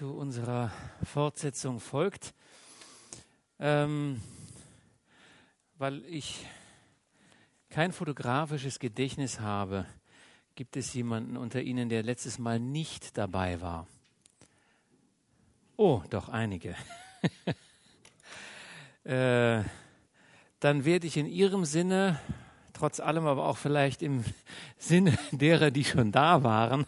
zu unserer Fortsetzung folgt. Ähm, weil ich kein fotografisches Gedächtnis habe, gibt es jemanden unter Ihnen, der letztes Mal nicht dabei war? Oh, doch einige. äh, dann werde ich in Ihrem Sinne, trotz allem aber auch vielleicht im Sinne derer, die schon da waren,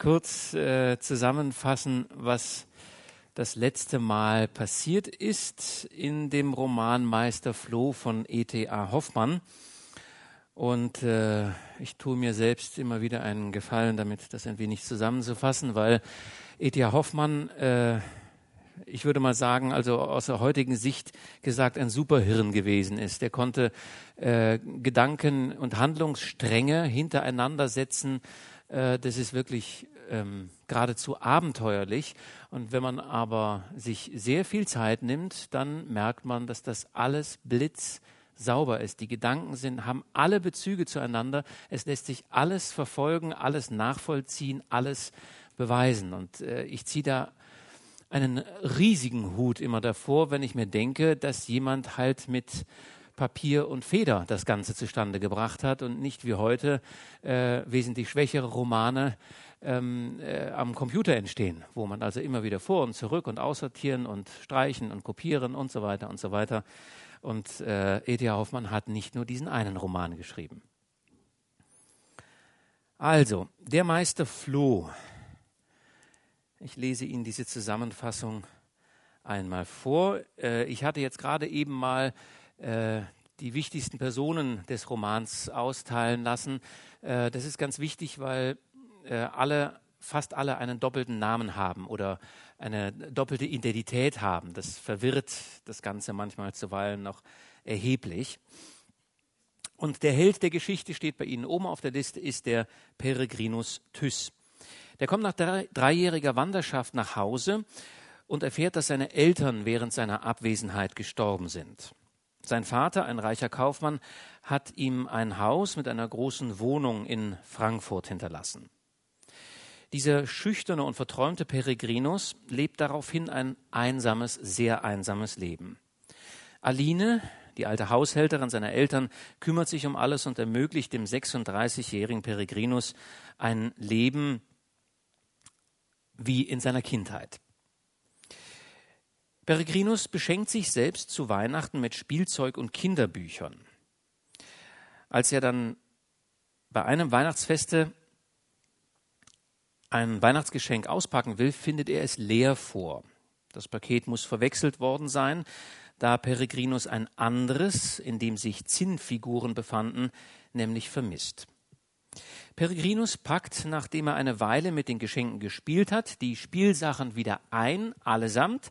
kurz äh, zusammenfassen, was das letzte Mal passiert ist in dem Roman Meister Floh von E.T.A. Hoffmann. Und äh, ich tue mir selbst immer wieder einen Gefallen damit, das ein wenig zusammenzufassen, weil E.T.A. Hoffmann, äh, ich würde mal sagen, also aus der heutigen Sicht gesagt, ein Superhirn gewesen ist. Der konnte äh, Gedanken und Handlungsstränge hintereinander setzen, äh, das ist wirklich ähm, geradezu abenteuerlich. Und wenn man aber sich sehr viel Zeit nimmt, dann merkt man, dass das alles blitzsauber ist. Die Gedanken sind, haben alle Bezüge zueinander. Es lässt sich alles verfolgen, alles nachvollziehen, alles beweisen. Und äh, ich ziehe da einen riesigen Hut immer davor, wenn ich mir denke, dass jemand halt mit Papier und Feder das Ganze zustande gebracht hat und nicht wie heute äh, wesentlich schwächere Romane ähm, äh, am Computer entstehen, wo man also immer wieder vor und zurück und aussortieren und streichen und kopieren und so weiter und so weiter. Und äh, E.T.A. Hoffmann hat nicht nur diesen einen Roman geschrieben. Also, der Meister floh. Ich lese Ihnen diese Zusammenfassung einmal vor. Äh, ich hatte jetzt gerade eben mal äh, die wichtigsten Personen des Romans austeilen lassen. Äh, das ist ganz wichtig, weil äh, alle, fast alle einen doppelten Namen haben oder eine doppelte Identität haben. Das verwirrt das Ganze manchmal zuweilen noch erheblich. Und der Held der Geschichte steht bei Ihnen oben auf der Liste, ist der Peregrinus Thys. Der kommt nach dreijähriger Wanderschaft nach Hause und erfährt, dass seine Eltern während seiner Abwesenheit gestorben sind. Sein Vater, ein reicher Kaufmann, hat ihm ein Haus mit einer großen Wohnung in Frankfurt hinterlassen. Dieser schüchterne und verträumte Peregrinus lebt daraufhin ein einsames, sehr einsames Leben. Aline, die alte Haushälterin seiner Eltern, kümmert sich um alles und ermöglicht dem 36-jährigen Peregrinus ein Leben wie in seiner Kindheit. Peregrinus beschenkt sich selbst zu Weihnachten mit Spielzeug und Kinderbüchern. Als er dann bei einem Weihnachtsfeste ein Weihnachtsgeschenk auspacken will, findet er es leer vor. Das Paket muss verwechselt worden sein, da Peregrinus ein anderes, in dem sich Zinnfiguren befanden, nämlich vermisst. Peregrinus packt, nachdem er eine Weile mit den Geschenken gespielt hat, die Spielsachen wieder ein, allesamt,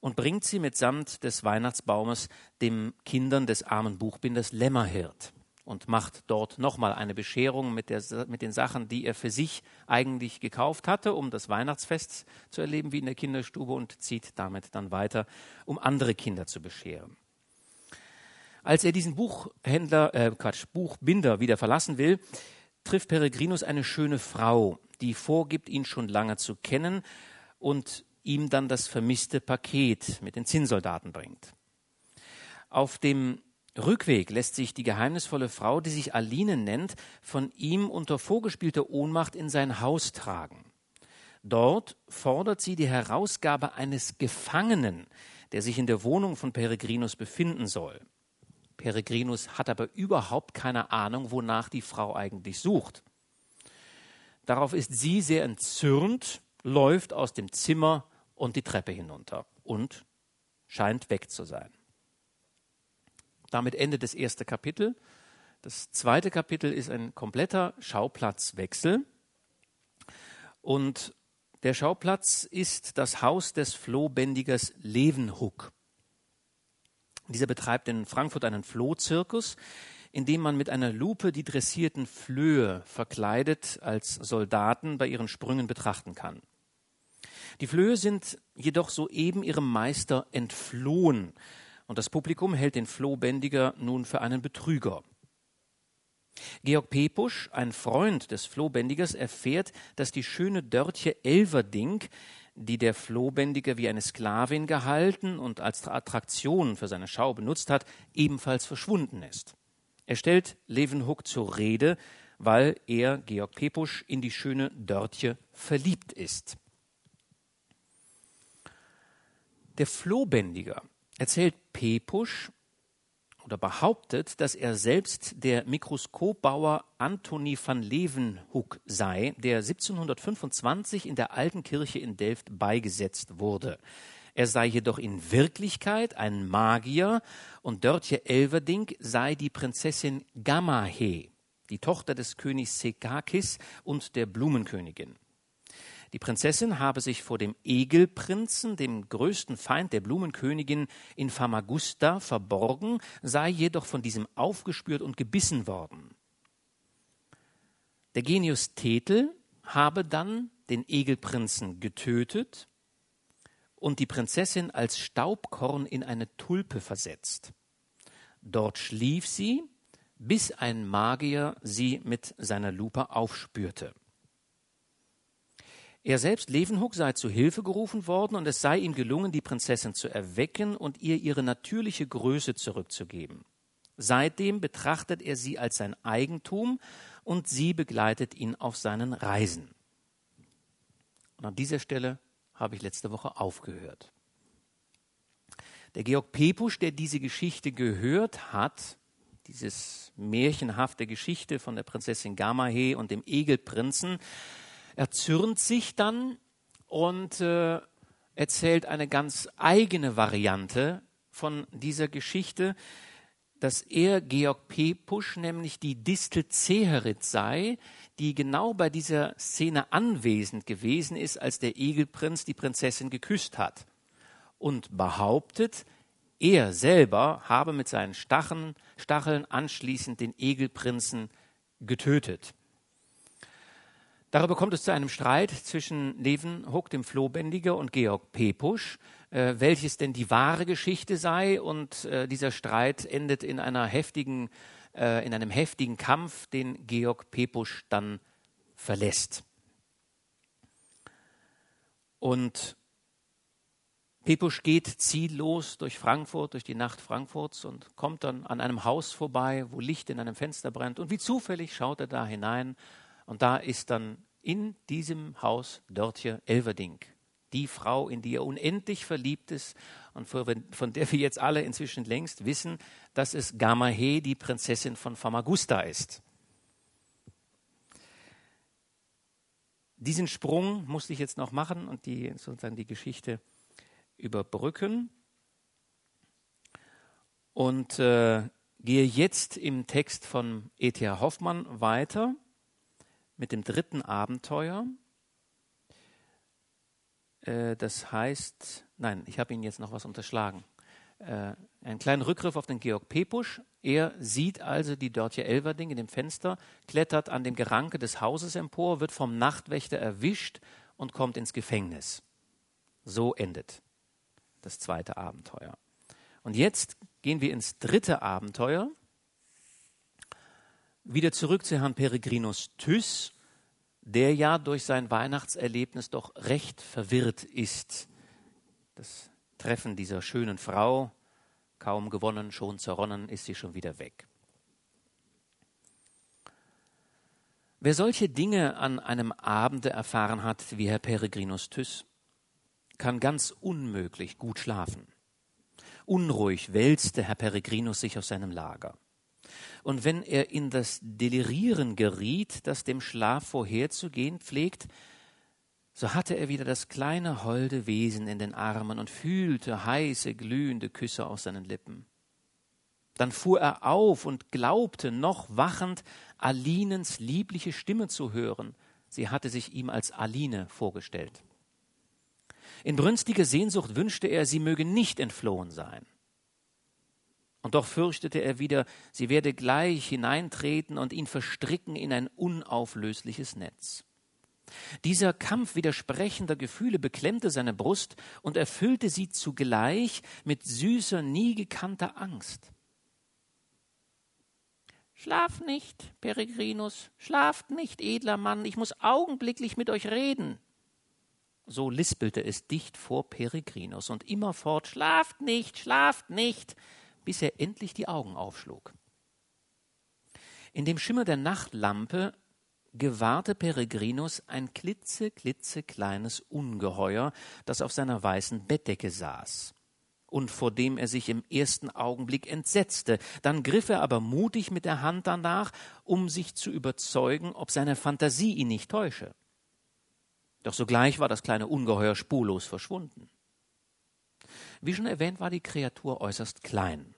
und bringt sie mitsamt des Weihnachtsbaumes den Kindern des armen Buchbinders Lämmerhirt und macht dort nochmal eine Bescherung mit, der, mit den Sachen, die er für sich eigentlich gekauft hatte, um das Weihnachtsfest zu erleben wie in der Kinderstube und zieht damit dann weiter, um andere Kinder zu bescheren. Als er diesen Buchhändler, äh, Quatsch, Buchbinder wieder verlassen will, trifft Peregrinus eine schöne Frau, die vorgibt, ihn schon lange zu kennen und ihm dann das vermisste Paket mit den Zinnsoldaten bringt. Auf dem Rückweg lässt sich die geheimnisvolle Frau, die sich Aline nennt, von ihm unter vorgespielter Ohnmacht in sein Haus tragen. Dort fordert sie die Herausgabe eines Gefangenen, der sich in der Wohnung von Peregrinus befinden soll. Peregrinus hat aber überhaupt keine Ahnung, wonach die Frau eigentlich sucht. Darauf ist sie sehr entzürnt, läuft aus dem Zimmer und die Treppe hinunter und scheint weg zu sein. Damit endet das erste Kapitel. Das zweite Kapitel ist ein kompletter Schauplatzwechsel. Und der Schauplatz ist das Haus des Flohbändigers Levenhuck. Dieser betreibt in Frankfurt einen Flohzirkus, in dem man mit einer Lupe die dressierten Flöhe verkleidet als Soldaten bei ihren Sprüngen betrachten kann. Die Flöhe sind jedoch soeben ihrem Meister entflohen und das Publikum hält den Flohbändiger nun für einen Betrüger. Georg Pepusch, ein Freund des Flohbändigers, erfährt, dass die schöne Dörtje Elverdink die der Flohbändiger wie eine Sklavin gehalten und als Attraktion für seine Schau benutzt hat, ebenfalls verschwunden ist. Er stellt Leeuwenhoek zur Rede, weil er, Georg Pepusch, in die schöne Dörtje verliebt ist. Der Flohbändiger erzählt Pepusch oder behauptet, dass er selbst der Mikroskopbauer Antoni van Leeuwenhoek sei, der 1725 in der alten Kirche in Delft beigesetzt wurde. Er sei jedoch in Wirklichkeit ein Magier und Dörtje Elverdink sei die Prinzessin Gamahe, die Tochter des Königs Sekakis und der Blumenkönigin. Die Prinzessin habe sich vor dem Egelprinzen, dem größten Feind der Blumenkönigin, in Famagusta verborgen, sei jedoch von diesem aufgespürt und gebissen worden. Der Genius Thetel habe dann den Egelprinzen getötet und die Prinzessin als Staubkorn in eine Tulpe versetzt. Dort schlief sie, bis ein Magier sie mit seiner Lupe aufspürte. Er selbst, Levenhoek, sei zu Hilfe gerufen worden und es sei ihm gelungen, die Prinzessin zu erwecken und ihr ihre natürliche Größe zurückzugeben. Seitdem betrachtet er sie als sein Eigentum und sie begleitet ihn auf seinen Reisen. Und an dieser Stelle habe ich letzte Woche aufgehört. Der Georg Pepusch, der diese Geschichte gehört hat, dieses märchenhafte Geschichte von der Prinzessin Gamahe und dem Egelprinzen, erzürnt sich dann und äh, erzählt eine ganz eigene Variante von dieser Geschichte, dass er, Georg Pepusch, nämlich die Distel Zeherit sei, die genau bei dieser Szene anwesend gewesen ist, als der Egelprinz die Prinzessin geküsst hat. Und behauptet, er selber habe mit seinen Stacheln anschließend den Egelprinzen getötet. Darüber kommt es zu einem Streit zwischen Levenhoek, dem Flohbändiger, und Georg Pepusch, äh, welches denn die wahre Geschichte sei. Und äh, dieser Streit endet in einer heftigen, äh, in einem heftigen Kampf, den Georg Pepusch dann verlässt. Und Pepusch geht ziellos durch Frankfurt, durch die Nacht Frankfurts und kommt dann an einem Haus vorbei, wo Licht in einem Fenster brennt. Und wie zufällig schaut er da hinein und da ist dann in diesem Haus Dörtje Elverdink, die Frau, in die er unendlich verliebt ist und von der wir jetzt alle inzwischen längst wissen, dass es Gamahe, die Prinzessin von Famagusta ist. Diesen Sprung musste ich jetzt noch machen und die, sozusagen die Geschichte überbrücken. Und äh, gehe jetzt im Text von E.T.A. Hoffmann weiter mit dem dritten Abenteuer. Äh, das heißt, nein, ich habe Ihnen jetzt noch was unterschlagen. Äh, einen kleinen Rückgriff auf den Georg Pepusch. Er sieht also die Dörtje Elverding in dem Fenster, klettert an dem Geranke des Hauses empor, wird vom Nachtwächter erwischt und kommt ins Gefängnis. So endet das zweite Abenteuer. Und jetzt gehen wir ins dritte Abenteuer. Wieder zurück zu Herrn Peregrinus Thyss, der ja durch sein Weihnachtserlebnis doch recht verwirrt ist. Das Treffen dieser schönen Frau, kaum gewonnen, schon zerronnen, ist sie schon wieder weg. Wer solche Dinge an einem Abende erfahren hat, wie Herr Peregrinus Thyss, kann ganz unmöglich gut schlafen. Unruhig wälzte Herr Peregrinus sich aus seinem Lager. Und wenn er in das Delirieren geriet, das dem Schlaf vorherzugehen pflegt, so hatte er wieder das kleine holde Wesen in den Armen und fühlte heiße, glühende Küsse aus seinen Lippen. Dann fuhr er auf und glaubte, noch wachend, Alinens liebliche Stimme zu hören. Sie hatte sich ihm als Aline vorgestellt. In brünstiger Sehnsucht wünschte er, sie möge nicht entflohen sein. Und doch fürchtete er wieder, sie werde gleich hineintreten und ihn verstricken in ein unauflösliches Netz. Dieser Kampf widersprechender Gefühle beklemmte seine Brust und erfüllte sie zugleich mit süßer, nie gekannter Angst. Schlaf nicht, Peregrinus, schlaft nicht, edler Mann, ich muss augenblicklich mit euch reden. so lispelte es dicht vor Peregrinus und immerfort Schlaft nicht, schlaft nicht, bis er endlich die Augen aufschlug. In dem Schimmer der Nachtlampe gewahrte Peregrinus ein klitze, klitzekleines Ungeheuer, das auf seiner weißen Bettdecke saß und vor dem er sich im ersten Augenblick entsetzte. Dann griff er aber mutig mit der Hand danach, um sich zu überzeugen, ob seine Fantasie ihn nicht täusche. Doch sogleich war das kleine Ungeheuer spurlos verschwunden. Wie schon erwähnt, war die Kreatur äußerst klein.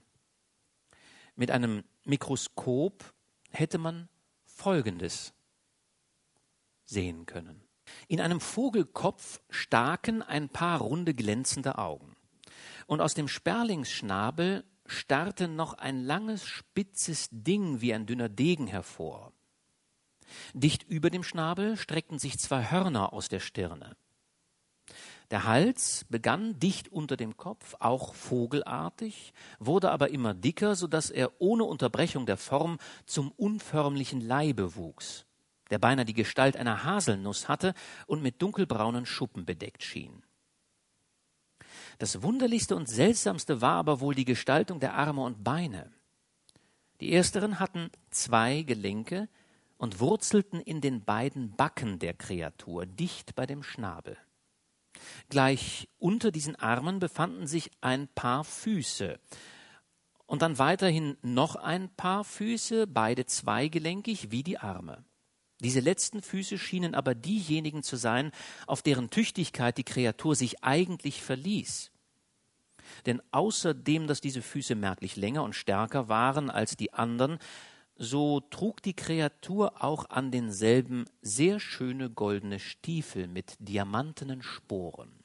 Mit einem Mikroskop hätte man Folgendes sehen können. In einem Vogelkopf staken ein paar runde glänzende Augen und aus dem Sperlingsschnabel starrte noch ein langes, spitzes Ding wie ein dünner Degen hervor. Dicht über dem Schnabel streckten sich zwei Hörner aus der Stirne. Der Hals begann dicht unter dem Kopf, auch vogelartig, wurde aber immer dicker, so dass er ohne Unterbrechung der Form zum unförmlichen Leibe wuchs, der beinahe die Gestalt einer Haselnuss hatte und mit dunkelbraunen Schuppen bedeckt schien. Das wunderlichste und seltsamste war aber wohl die Gestaltung der Arme und Beine. Die ersteren hatten zwei Gelenke und wurzelten in den beiden Backen der Kreatur, dicht bei dem Schnabel. Gleich unter diesen Armen befanden sich ein paar Füße, und dann weiterhin noch ein paar Füße, beide zweigelenkig wie die Arme. Diese letzten Füße schienen aber diejenigen zu sein, auf deren Tüchtigkeit die Kreatur sich eigentlich verließ. Denn außerdem, dass diese Füße merklich länger und stärker waren als die anderen, so trug die Kreatur auch an denselben sehr schöne goldene Stiefel mit diamantenen Sporen.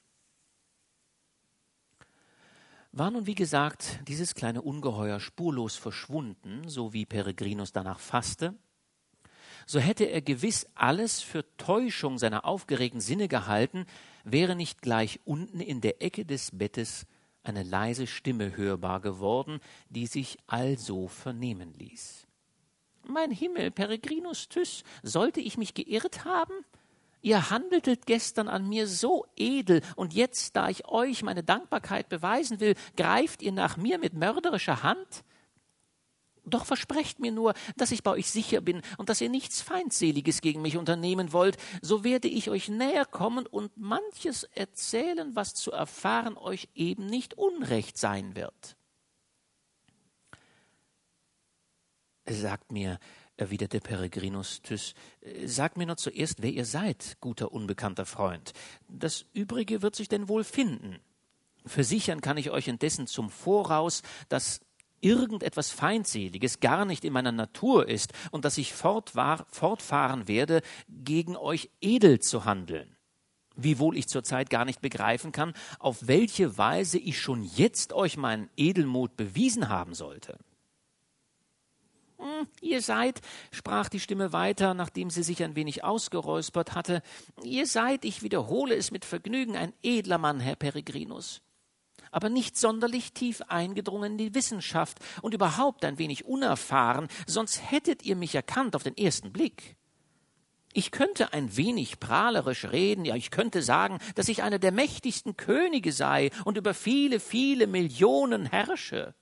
War nun, wie gesagt, dieses kleine Ungeheuer spurlos verschwunden, so wie Peregrinus danach fasste, so hätte er gewiss alles für Täuschung seiner aufgeregten Sinne gehalten, wäre nicht gleich unten in der Ecke des Bettes eine leise Stimme hörbar geworden, die sich also vernehmen ließ. Mein Himmel, Peregrinus Thyss, sollte ich mich geirrt haben? Ihr handeltet gestern an mir so edel, und jetzt, da ich euch meine Dankbarkeit beweisen will, greift ihr nach mir mit mörderischer Hand? Doch versprecht mir nur, dass ich bei euch sicher bin und dass ihr nichts Feindseliges gegen mich unternehmen wollt, so werde ich euch näher kommen und manches erzählen, was zu erfahren euch eben nicht unrecht sein wird. Sagt mir, erwiderte Peregrinus Thys, sagt mir nur zuerst, wer ihr seid, guter unbekannter Freund. Das Übrige wird sich denn wohl finden. Versichern kann ich euch indessen zum Voraus, dass irgendetwas Feindseliges gar nicht in meiner Natur ist und dass ich fortfahren werde, gegen euch edel zu handeln. Wiewohl ich zurzeit gar nicht begreifen kann, auf welche Weise ich schon jetzt euch meinen Edelmut bewiesen haben sollte. Hm, ihr seid, sprach die Stimme weiter, nachdem sie sich ein wenig ausgeräuspert hatte, ihr seid, ich wiederhole es mit Vergnügen, ein edler Mann, Herr Peregrinus aber nicht sonderlich tief eingedrungen in die Wissenschaft und überhaupt ein wenig unerfahren, sonst hättet ihr mich erkannt auf den ersten Blick. Ich könnte ein wenig prahlerisch reden, ja, ich könnte sagen, dass ich einer der mächtigsten Könige sei und über viele, viele Millionen herrsche.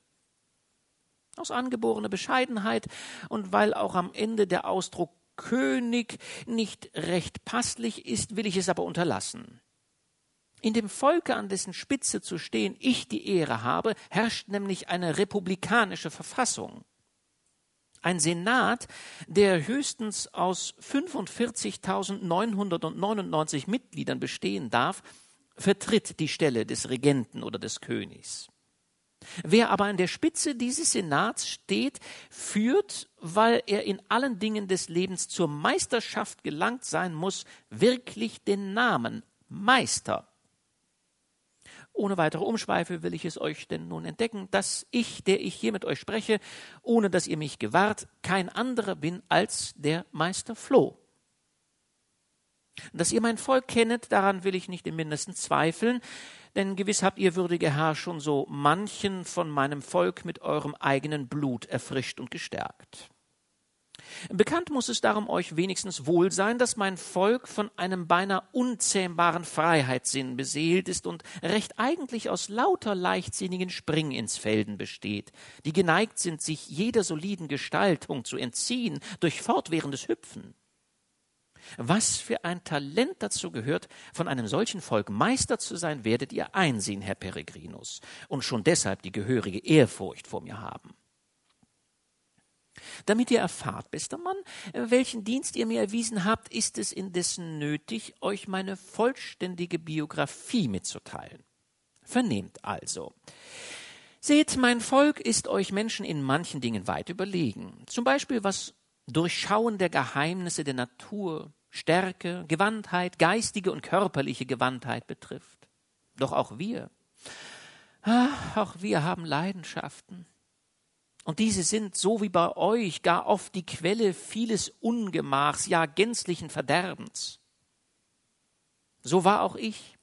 Aus angeborener Bescheidenheit und weil auch am Ende der Ausdruck König nicht recht passlich ist, will ich es aber unterlassen. In dem Volke, an dessen Spitze zu stehen ich die Ehre habe, herrscht nämlich eine republikanische Verfassung. Ein Senat, der höchstens aus 45.999 Mitgliedern bestehen darf, vertritt die Stelle des Regenten oder des Königs. Wer aber an der Spitze dieses Senats steht, führt, weil er in allen Dingen des Lebens zur Meisterschaft gelangt sein muss, wirklich den Namen Meister ohne weitere Umschweife will ich es euch denn nun entdecken, dass ich, der ich hier mit euch spreche, ohne dass ihr mich gewahrt, kein anderer bin als der Meister Floh. Dass ihr mein Volk kennet, daran will ich nicht im mindesten zweifeln, denn gewiss habt ihr, würdige Herr, schon so manchen von meinem Volk mit eurem eigenen Blut erfrischt und gestärkt. Bekannt muss es darum euch wenigstens wohl sein, dass mein Volk von einem beinahe unzähmbaren Freiheitssinn beseelt ist und recht eigentlich aus lauter leichtsinnigen Springinsfelden besteht, die geneigt sind, sich jeder soliden Gestaltung zu entziehen durch fortwährendes Hüpfen. Was für ein Talent dazu gehört, von einem solchen Volk Meister zu sein, werdet ihr einsehen, Herr Peregrinus, und schon deshalb die gehörige Ehrfurcht vor mir haben damit ihr erfahrt, bester Mann, welchen Dienst ihr mir erwiesen habt, ist es indessen nötig, euch meine vollständige Biografie mitzuteilen. Vernehmt also. Seht, mein Volk ist euch Menschen in manchen Dingen weit überlegen. Zum Beispiel was Durchschauen der Geheimnisse der Natur, Stärke, Gewandtheit, geistige und körperliche Gewandtheit betrifft. Doch auch wir, ah, auch wir haben Leidenschaften. Und diese sind, so wie bei euch, gar oft die Quelle vieles Ungemachs, ja gänzlichen Verderbens. So war auch ich,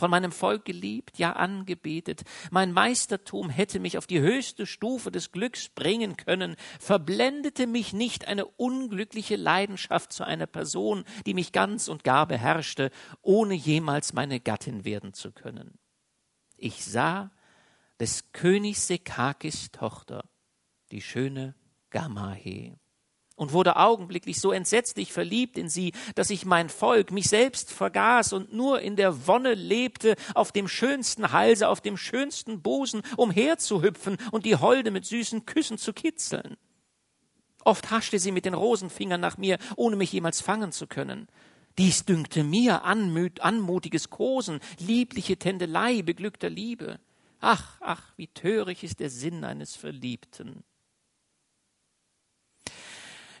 von meinem Volk geliebt, ja angebetet. Mein Meistertum hätte mich auf die höchste Stufe des Glücks bringen können, verblendete mich nicht eine unglückliche Leidenschaft zu einer Person, die mich ganz und gar beherrschte, ohne jemals meine Gattin werden zu können. Ich sah des Königs Sekakis Tochter, die schöne Gamahe und wurde augenblicklich so entsetzlich verliebt in sie, dass ich mein Volk, mich selbst vergaß und nur in der Wonne lebte, auf dem schönsten Halse, auf dem schönsten Busen umherzuhüpfen und die Holde mit süßen Küssen zu kitzeln. Oft haschte sie mit den Rosenfingern nach mir, ohne mich jemals fangen zu können. Dies dünkte mir anmut, anmutiges Kosen, liebliche Tändelei beglückter Liebe. Ach, ach, wie töricht ist der Sinn eines Verliebten.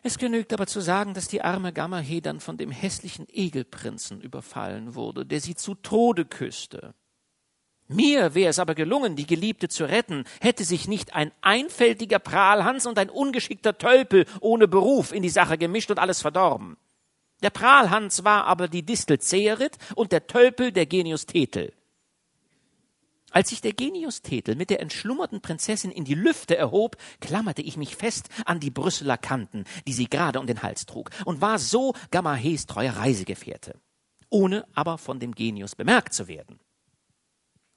Es genügt aber zu sagen, dass die arme Gammahe dann von dem hässlichen Egelprinzen überfallen wurde, der sie zu Tode küsste. Mir wäre es aber gelungen, die Geliebte zu retten, hätte sich nicht ein einfältiger Prahlhans und ein ungeschickter Tölpel ohne Beruf in die Sache gemischt und alles verdorben. Der Prahlhans war aber die Distel Zerit und der Tölpel der Genius Tetel. Als sich der Genius Tetel mit der entschlummerten Prinzessin in die Lüfte erhob, klammerte ich mich fest an die Brüsseler Kanten, die sie gerade um den Hals trug, und war so Gamahes treuer Reisegefährte, ohne aber von dem Genius bemerkt zu werden.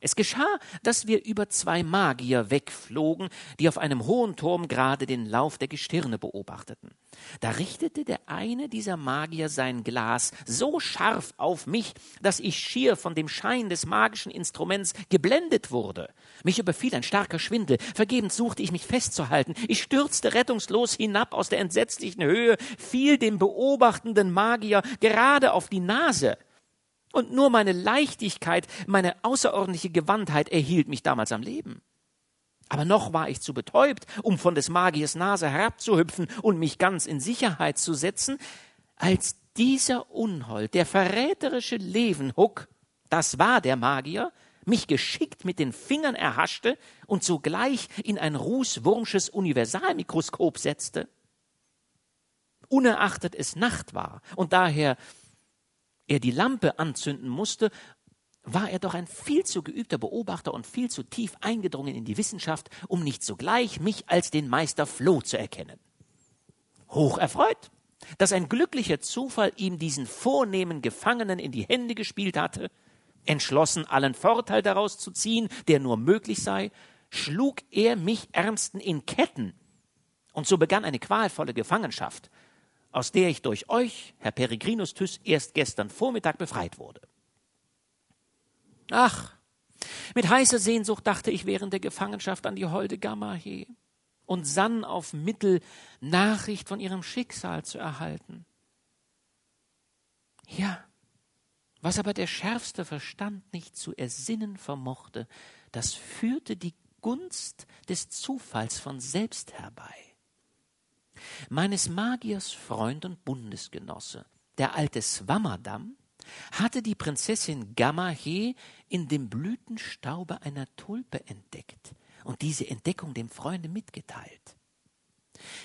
Es geschah, dass wir über zwei Magier wegflogen, die auf einem hohen Turm gerade den Lauf der Gestirne beobachteten. Da richtete der eine dieser Magier sein Glas so scharf auf mich, dass ich schier von dem Schein des magischen Instruments geblendet wurde. Mich überfiel ein starker Schwindel. Vergebens suchte ich mich festzuhalten. Ich stürzte rettungslos hinab aus der entsetzlichen Höhe, fiel dem beobachtenden Magier gerade auf die Nase. Und nur meine Leichtigkeit, meine außerordentliche Gewandtheit erhielt mich damals am Leben. Aber noch war ich zu betäubt, um von des Magiers Nase herabzuhüpfen und mich ganz in Sicherheit zu setzen, als dieser Unhold, der verräterische Levenhuck, das war der Magier, mich geschickt mit den Fingern erhaschte und sogleich in ein rußwurmsches Universalmikroskop setzte. Unerachtet es Nacht war und daher er die Lampe anzünden musste, war er doch ein viel zu geübter Beobachter und viel zu tief eingedrungen in die Wissenschaft, um nicht sogleich mich als den Meister Floh zu erkennen. Hoch erfreut, dass ein glücklicher Zufall ihm diesen vornehmen Gefangenen in die Hände gespielt hatte, entschlossen allen Vorteil daraus zu ziehen, der nur möglich sei, schlug er mich ärmsten in Ketten, und so begann eine qualvolle Gefangenschaft, aus der ich durch euch, Herr Peregrinus Thys, erst gestern Vormittag befreit wurde. Ach, mit heißer Sehnsucht dachte ich während der Gefangenschaft an die holde Gamahe und sann auf Mittel, Nachricht von ihrem Schicksal zu erhalten. Ja, was aber der schärfste Verstand nicht zu ersinnen vermochte, das führte die Gunst des Zufalls von selbst herbei meines Magiers Freund und Bundesgenosse, der alte Swammerdamm, hatte die Prinzessin Gamahe in dem Blütenstaube einer Tulpe entdeckt und diese Entdeckung dem Freunde mitgeteilt.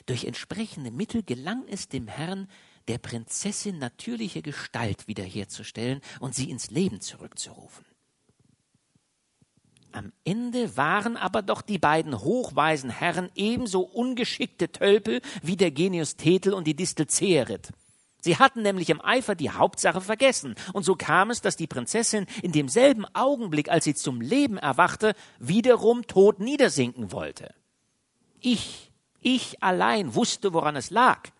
Durch entsprechende Mittel gelang es dem Herrn, der Prinzessin natürliche Gestalt wiederherzustellen und sie ins Leben zurückzurufen. Am Ende waren aber doch die beiden hochweisen Herren ebenso ungeschickte Tölpel wie der Genius Thetel und die Distel Zerit. Sie hatten nämlich im Eifer die Hauptsache vergessen, und so kam es, dass die Prinzessin in demselben Augenblick, als sie zum Leben erwachte, wiederum tot niedersinken wollte. Ich, ich allein wusste, woran es lag.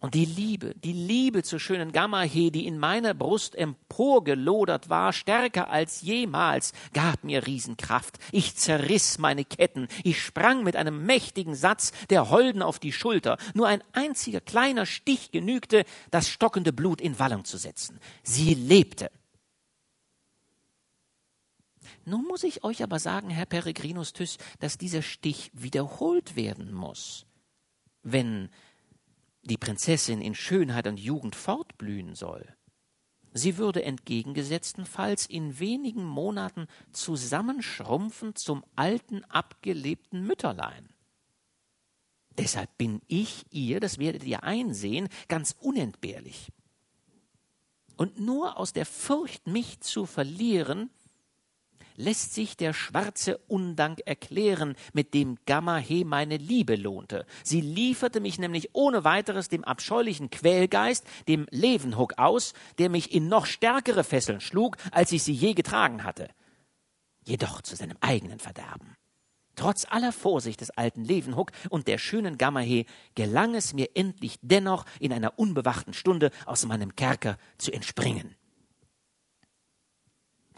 Und die Liebe, die Liebe zur schönen Gammahe, die in meiner Brust emporgelodert war, stärker als jemals, gab mir Riesenkraft. Ich zerriss meine Ketten. Ich sprang mit einem mächtigen Satz der Holden auf die Schulter. Nur ein einziger kleiner Stich genügte, das stockende Blut in Wallung zu setzen. Sie lebte. Nun muss ich euch aber sagen, Herr Peregrinus Thyss, dass dieser Stich wiederholt werden muss. Wenn die Prinzessin in Schönheit und Jugend fortblühen soll. Sie würde entgegengesetztenfalls in wenigen Monaten zusammenschrumpfen zum alten, abgelebten Mütterlein. Deshalb bin ich ihr, das werdet ihr einsehen, ganz unentbehrlich. Und nur aus der Furcht, mich zu verlieren, lässt sich der schwarze Undank erklären, mit dem Gammahe meine Liebe lohnte. Sie lieferte mich nämlich ohne weiteres dem abscheulichen Quälgeist, dem Levenhook aus, der mich in noch stärkere Fesseln schlug, als ich sie je getragen hatte. Jedoch zu seinem eigenen Verderben. Trotz aller Vorsicht des alten Levenhook und der schönen Gammahe gelang es mir endlich dennoch in einer unbewachten Stunde aus meinem Kerker zu entspringen.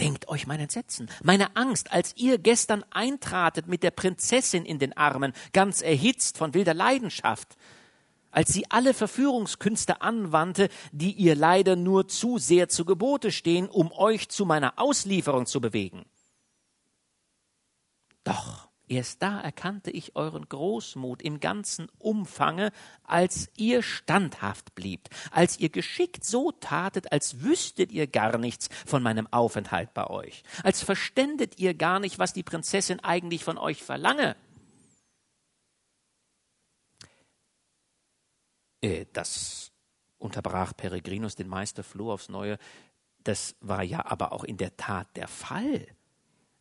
Denkt euch mein Entsetzen, meine Angst, als ihr gestern eintratet mit der Prinzessin in den Armen, ganz erhitzt von wilder Leidenschaft, als sie alle Verführungskünste anwandte, die ihr leider nur zu sehr zu Gebote stehen, um euch zu meiner Auslieferung zu bewegen. Doch Erst da erkannte ich euren Großmut im ganzen Umfange, als ihr standhaft bliebt, als ihr geschickt so tatet, als wüsstet ihr gar nichts von meinem Aufenthalt bei euch, als verständet ihr gar nicht, was die Prinzessin eigentlich von euch verlange. Äh, das unterbrach Peregrinus den Meister Floh aufs Neue, das war ja aber auch in der Tat der Fall.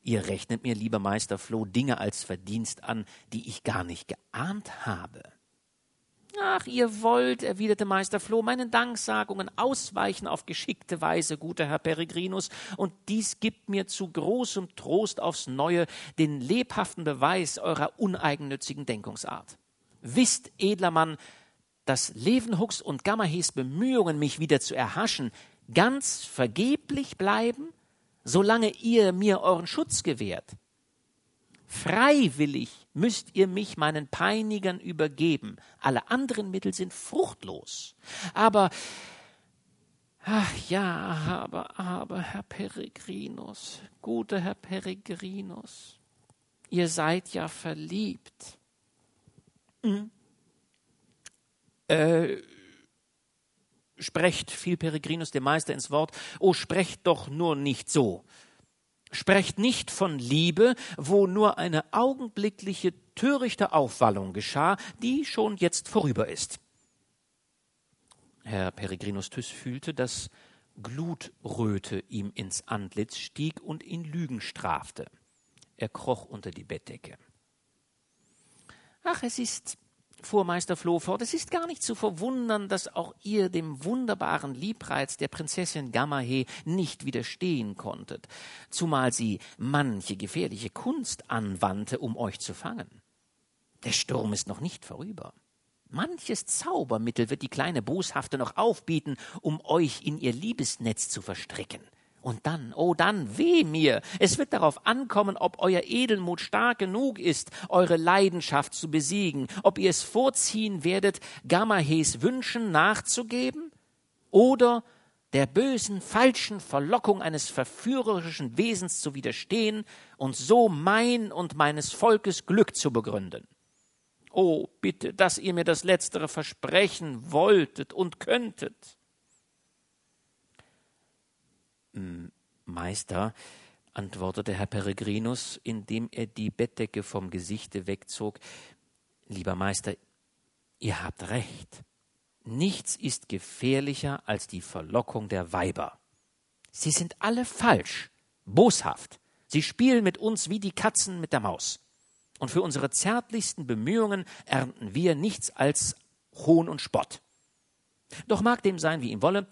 Ihr rechnet mir, lieber Meister Floh, Dinge als Verdienst an, die ich gar nicht geahnt habe. Ach, ihr wollt, erwiderte Meister Floh, meinen Danksagungen ausweichen auf geschickte Weise, guter Herr Peregrinus, und dies gibt mir zu großem Trost aufs Neue den lebhaften Beweis eurer uneigennützigen Denkungsart. Wisst, edler Mann, dass Levenhucks und Gammahes Bemühungen, mich wieder zu erhaschen, ganz vergeblich bleiben solange ihr mir euren Schutz gewährt. Freiwillig müsst ihr mich meinen Peinigern übergeben. Alle anderen Mittel sind fruchtlos. Aber, ach ja, aber, aber, Herr Peregrinus, guter Herr Peregrinus, ihr seid ja verliebt. Hm? Äh, Sprecht, fiel Peregrinus dem Meister ins Wort, o sprecht doch nur nicht so. Sprecht nicht von Liebe, wo nur eine augenblickliche törichte Aufwallung geschah, die schon jetzt vorüber ist. Herr Peregrinus Thyss fühlte, dass Glutröte ihm ins Antlitz stieg und ihn Lügen strafte. Er kroch unter die Bettdecke. Ach, es ist fuhr Meister Floh fort, es ist gar nicht zu verwundern, dass auch ihr dem wunderbaren Liebreiz der Prinzessin Gammahe nicht widerstehen konntet, zumal sie manche gefährliche Kunst anwandte, um euch zu fangen. Der Sturm ist noch nicht vorüber. Manches Zaubermittel wird die kleine Boshafte noch aufbieten, um euch in ihr Liebesnetz zu verstricken. Und dann, oh dann, weh mir, es wird darauf ankommen, ob euer Edelmut stark genug ist, eure Leidenschaft zu besiegen, ob ihr es vorziehen werdet, Gamahes Wünschen nachzugeben oder der bösen, falschen Verlockung eines verführerischen Wesens zu widerstehen und so mein und meines Volkes Glück zu begründen. Oh, bitte, dass ihr mir das Letztere versprechen wolltet und könntet. Meister, antwortete Herr Peregrinus, indem er die Bettdecke vom Gesichte wegzog, lieber Meister, ihr habt recht. Nichts ist gefährlicher als die Verlockung der Weiber. Sie sind alle falsch, boshaft. Sie spielen mit uns wie die Katzen mit der Maus. Und für unsere zärtlichsten Bemühungen ernten wir nichts als Hohn und Spott. Doch mag dem sein, wie ihm wolle.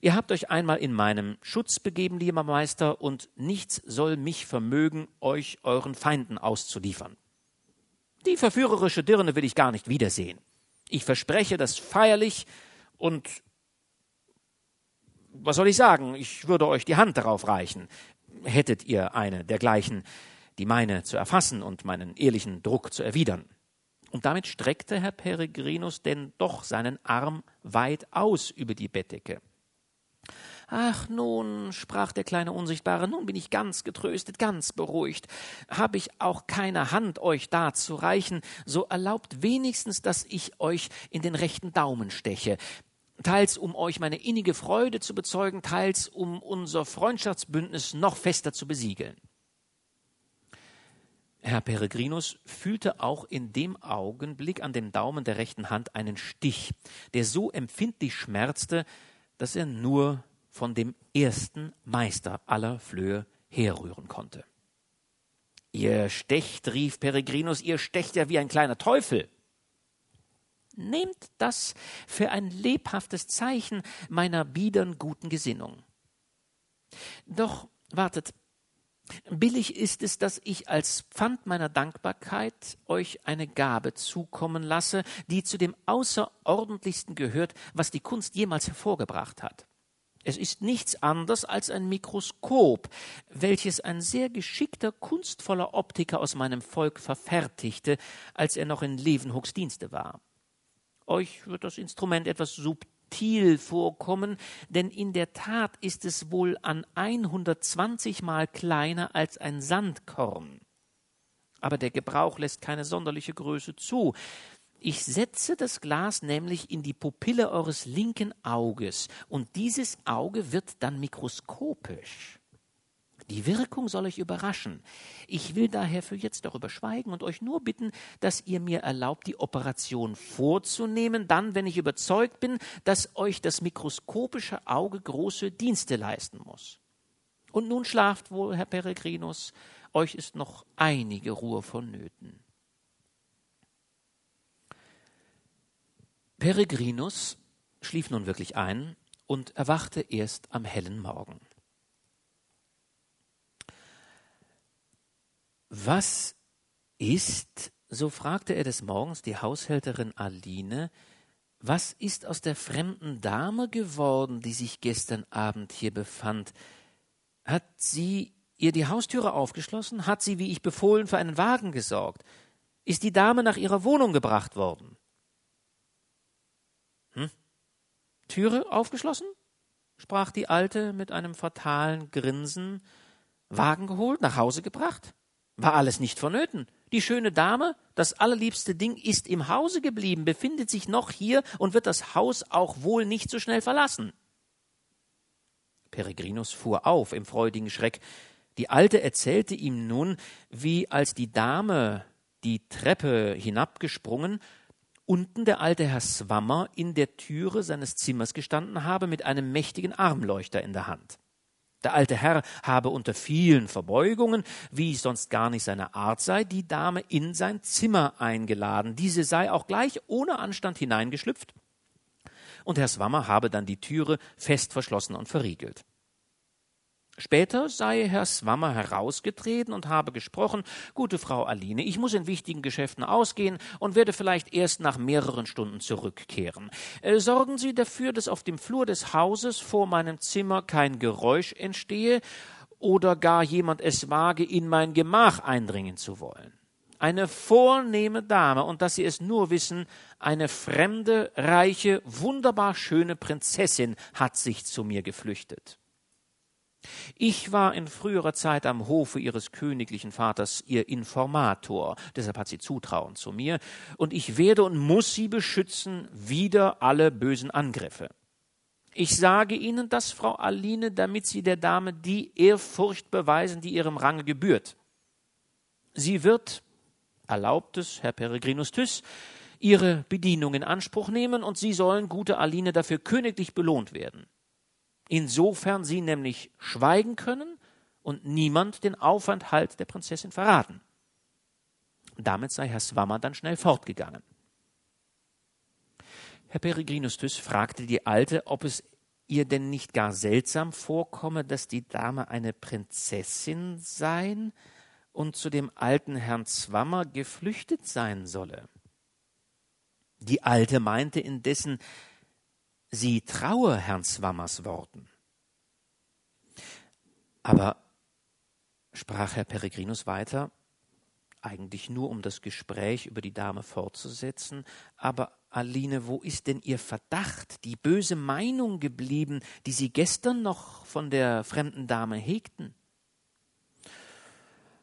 Ihr habt euch einmal in meinem Schutz begeben, lieber Meister, und nichts soll mich vermögen, euch euren Feinden auszuliefern. Die verführerische Dirne will ich gar nicht wiedersehen. Ich verspreche das feierlich und was soll ich sagen? Ich würde euch die Hand darauf reichen, hättet ihr eine dergleichen, die meine zu erfassen und meinen ehrlichen Druck zu erwidern. Und damit streckte Herr Peregrinus denn doch seinen Arm weit aus über die Bettdecke. Ach nun, sprach der kleine Unsichtbare, nun bin ich ganz getröstet, ganz beruhigt. Hab ich auch keine Hand, euch darzureichen, so erlaubt wenigstens, dass ich euch in den rechten Daumen steche, teils um euch meine innige Freude zu bezeugen, teils um unser Freundschaftsbündnis noch fester zu besiegeln. Herr Peregrinus fühlte auch in dem Augenblick an dem Daumen der rechten Hand einen Stich, der so empfindlich schmerzte, dass er nur von dem ersten Meister aller Flöhe herrühren konnte. Ihr stecht, rief Peregrinus, ihr stecht ja wie ein kleiner Teufel. Nehmt das für ein lebhaftes Zeichen meiner biedern guten Gesinnung. Doch wartet, billig ist es, dass ich als Pfand meiner Dankbarkeit euch eine Gabe zukommen lasse, die zu dem Außerordentlichsten gehört, was die Kunst jemals hervorgebracht hat. Es ist nichts anderes als ein Mikroskop, welches ein sehr geschickter, kunstvoller Optiker aus meinem Volk verfertigte, als er noch in Levenhucks Dienste war. Euch wird das Instrument etwas subtil vorkommen, denn in der Tat ist es wohl an 120 Mal kleiner als ein Sandkorn. Aber der Gebrauch lässt keine sonderliche Größe zu. Ich setze das Glas nämlich in die Pupille eures linken Auges, und dieses Auge wird dann mikroskopisch. Die Wirkung soll euch überraschen. Ich will daher für jetzt darüber schweigen und euch nur bitten, dass ihr mir erlaubt, die Operation vorzunehmen, dann, wenn ich überzeugt bin, dass euch das mikroskopische Auge große Dienste leisten muss. Und nun schlaft wohl, Herr Peregrinus, euch ist noch einige Ruhe vonnöten. Peregrinus schlief nun wirklich ein und erwachte erst am hellen Morgen. Was ist, so fragte er des Morgens die Haushälterin Aline, was ist aus der fremden Dame geworden, die sich gestern Abend hier befand? Hat sie ihr die Haustüre aufgeschlossen? Hat sie, wie ich befohlen, für einen Wagen gesorgt? Ist die Dame nach ihrer Wohnung gebracht worden? Hm? Türe aufgeschlossen? sprach die Alte mit einem fatalen Grinsen. Wagen geholt, nach Hause gebracht? War alles nicht vonnöten. Die schöne Dame, das allerliebste Ding, ist im Hause geblieben, befindet sich noch hier und wird das Haus auch wohl nicht so schnell verlassen. Peregrinus fuhr auf im freudigen Schreck. Die Alte erzählte ihm nun, wie als die Dame die Treppe hinabgesprungen unten der alte Herr Swammer in der Türe seines Zimmers gestanden habe mit einem mächtigen Armleuchter in der Hand. Der alte Herr habe unter vielen Verbeugungen, wie es sonst gar nicht seine Art sei, die Dame in sein Zimmer eingeladen. Diese sei auch gleich ohne Anstand hineingeschlüpft. Und Herr Swammer habe dann die Türe fest verschlossen und verriegelt. Später sei Herr Swammer herausgetreten und habe gesprochen, gute Frau Aline, ich muss in wichtigen Geschäften ausgehen und werde vielleicht erst nach mehreren Stunden zurückkehren. Äh, sorgen Sie dafür, dass auf dem Flur des Hauses vor meinem Zimmer kein Geräusch entstehe oder gar jemand es wage, in mein Gemach eindringen zu wollen. Eine vornehme Dame, und dass Sie es nur wissen, eine fremde, reiche, wunderbar schöne Prinzessin hat sich zu mir geflüchtet. Ich war in früherer Zeit am Hofe ihres königlichen Vaters ihr Informator, deshalb hat sie Zutrauen zu mir, und ich werde und muss sie beschützen wider alle bösen Angriffe. Ich sage Ihnen das, Frau Aline, damit Sie der Dame die Ehrfurcht beweisen, die ihrem Range gebührt. Sie wird, erlaubt es Herr Peregrinus Thys, ihre Bedienung in Anspruch nehmen, und Sie sollen, gute Aline, dafür königlich belohnt werden insofern sie nämlich schweigen können und niemand den Aufenthalt der Prinzessin verraten. Damit sei Herr Swammer dann schnell fortgegangen. Herr Peregrinus Tyss fragte die Alte, ob es ihr denn nicht gar seltsam vorkomme, dass die Dame eine Prinzessin sein und zu dem alten Herrn Zwammer geflüchtet sein solle. Die Alte meinte indessen, sie traue Herrn Swammers Worten. Aber, sprach Herr Peregrinus weiter, eigentlich nur um das Gespräch über die Dame fortzusetzen, aber Aline, wo ist denn Ihr Verdacht, die böse Meinung geblieben, die Sie gestern noch von der fremden Dame hegten?